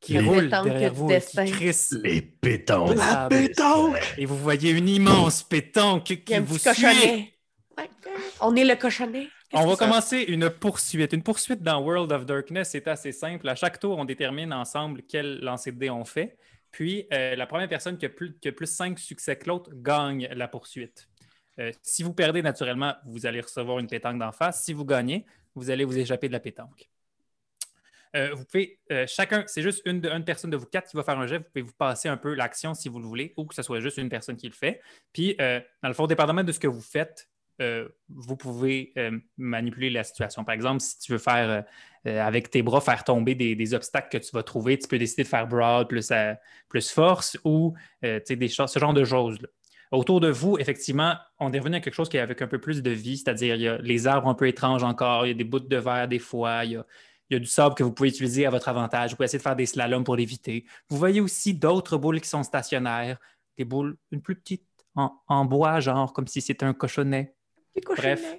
qui Les roule derrière vous et destin. qui crisse Les pétanques. La La pétanque! Et vous voyez une immense pétanque qui un vous suit. On est le cochonnet. On va commencer une poursuite. Une poursuite dans World of Darkness, c'est assez simple. À chaque tour, on détermine ensemble quel lancer de dés on fait. Puis, euh, la première personne qui a plus, qui a plus 5 succès que l'autre gagne la poursuite. Euh, si vous perdez, naturellement, vous allez recevoir une pétanque d'en face. Si vous gagnez, vous allez vous échapper de la pétanque. Euh, vous pouvez, euh, chacun, c'est juste une, personne de vous quatre qui va faire un jet. Vous pouvez vous passer un peu l'action si vous le voulez, ou que ce soit juste une personne qui le fait. Puis, euh, dans le fond, dépendamment de ce que vous faites, vous pouvez manipuler la situation. Par exemple, si tu veux faire avec tes bras, faire tomber des, obstacles que tu vas trouver, tu peux décider de faire broad plus, force ou des choses, ce genre de choses-là. Autour de vous, effectivement, on est revenu à quelque chose qui est avec un peu plus de vie, c'est-à-dire il y a les arbres un peu étranges encore, il y a des bouts de verre des fois, il y a, il y a du sable que vous pouvez utiliser à votre avantage, vous pouvez essayer de faire des slaloms pour l'éviter. Vous voyez aussi d'autres boules qui sont stationnaires, des boules une plus petite en, en bois, genre comme si c'était un cochonnet. Cochonnet. Bref.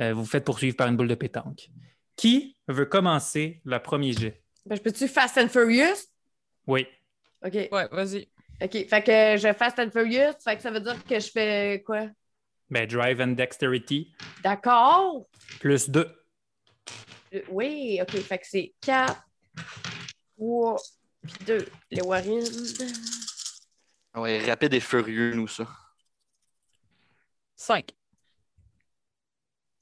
Euh, vous vous faites poursuivre par une boule de pétanque. Qui veut commencer le premier jet? Ben, je peux-tu Fast and Furious? Oui. OK. Ouais, vas-y. OK. Fait que je Fast and Furious, fait que ça veut dire que je fais quoi? Ben, drive and dexterity, D'accord. plus 2. Oui, OK. Fait que c'est 4, 3, puis 2. Les Warren. Ouais, rapide et furieux, nous, ça. 5.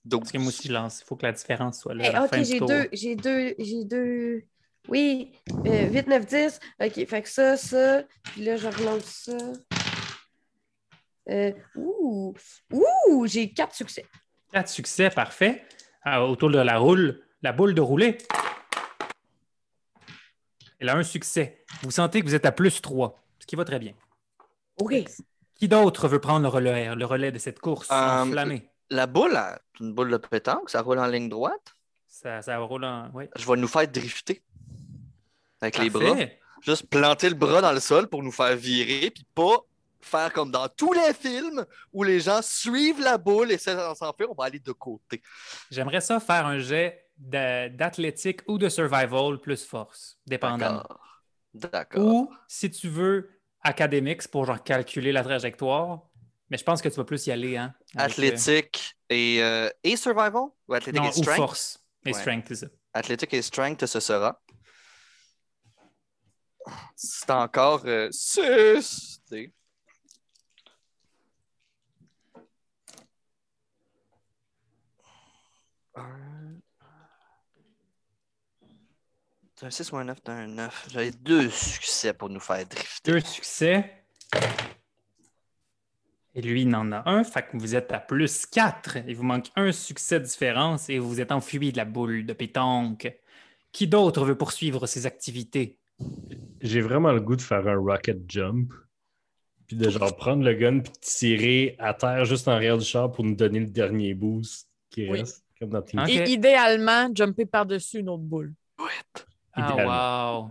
12. Parce que moi aussi, je lance. Il faut que la différence soit là. Hey, à la fin OK, j'ai deux. J'ai deux. J'ai deux. Oui. Euh, 8, 9, 10. OK. Fait que ça, ça. Puis là, je relance ça. Euh, ouh. Ouh. J'ai quatre succès. Quatre succès, parfait. Ah, autour de la roule, la boule de rouler. Elle a un succès. Vous sentez que vous êtes à plus 3, ce qui va très bien. OK. Qui d'autre veut prendre le relais, le relais de cette course Euh, enflammée? la boule, c'est une boule de pétanque, ça roule en ligne droite. Ça, ça roule en. Oui. Je vais nous faire drifter. Avec les bras. Juste planter le bras dans le sol pour nous faire virer, puis pas faire comme dans tous les films où les gens suivent la boule et s'enfuir, on va aller de côté. J'aimerais ça faire un jet d'athlétique ou de survival plus force, dépendamment. D'accord. Ou, si tu veux, academics pour genre calculer la trajectoire. Mais je pense que tu vas plus y aller, hein? avec, euh, Athlétique et, euh, et survival? Ou athlétique non, et ou strength? force et Ouais. strength, c'est ça. Athlétique et strength, ce sera. C'est encore 6. T'as un 6 ou un 9, t'as un 9. J'avais deux succès pour nous faire drifter. Deux succès. Et lui, il n'en a un. Fait que vous êtes à plus 4. Il vous manque un succès de différence et vous êtes enfui de la boule de pétanque. Qui d'autre veut poursuivre ses activités? J'ai vraiment le goût de faire un rocket jump. Puis de genre prendre le gun puis de tirer à terre juste en arrière du char pour nous donner le dernier boost qui Oui. reste. Comme dans. Et idéalement, jumper par-dessus une autre boule. Ah, wow!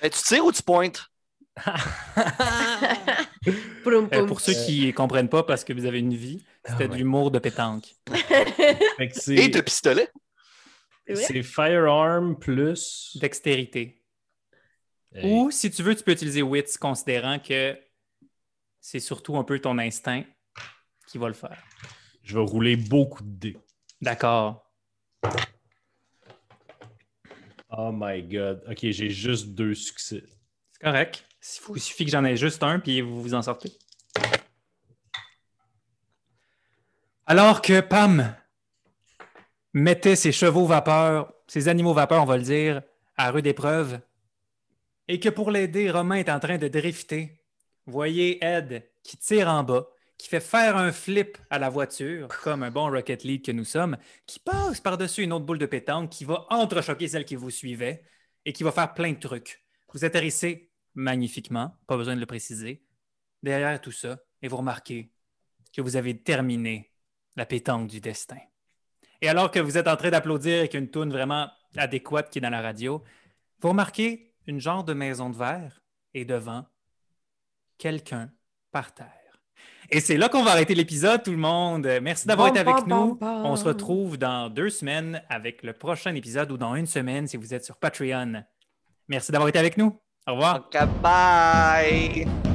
Hey, tu tires ou tu pointes? Poum, Euh, pour ceux qui ne comprennent pas parce que vous avez une vie, c'était Ah de ouais. l'humour de pétanque. Et de pistolet? C'est firearm plus. Dextérité. Hey, Ou si tu veux, tu peux utiliser wits, considérant que c'est surtout un peu ton instinct qui va le faire. Je vais rouler beaucoup de dés. D'accord. Oh my god. Ok, j'ai juste deux succès. C'est correct. Il suffit que j'en ai juste un, puis vous vous en sortez. Alors que Pam mettait ses chevaux vapeur, ses animaux vapeur, on va le dire, à rude épreuve, et que pour l'aider, Romain est en train de drifter. Voyez Ed qui tire en bas, qui fait faire un flip à la voiture, comme un bon Rocket League que nous sommes, qui passe par-dessus une autre boule de pétanque, qui va entrechoquer celle qui vous suivait et qui va faire plein de trucs. Vous atterrissez magnifiquement, pas besoin de le préciser, derrière tout ça, et vous remarquez que vous avez terminé la pétanque du destin. Et alors que vous êtes en train d'applaudir avec une toune vraiment adéquate qui est dans la radio, vous remarquez une genre de maison de verre et devant quelqu'un par terre. Et c'est là qu'on va arrêter l'épisode, tout le monde. Merci d'avoir été avec nous. On se retrouve dans deux semaines avec le prochain épisode ou dans une semaine si vous êtes sur Patreon. Merci d'avoir été avec nous. Au revoir. Ok, bye!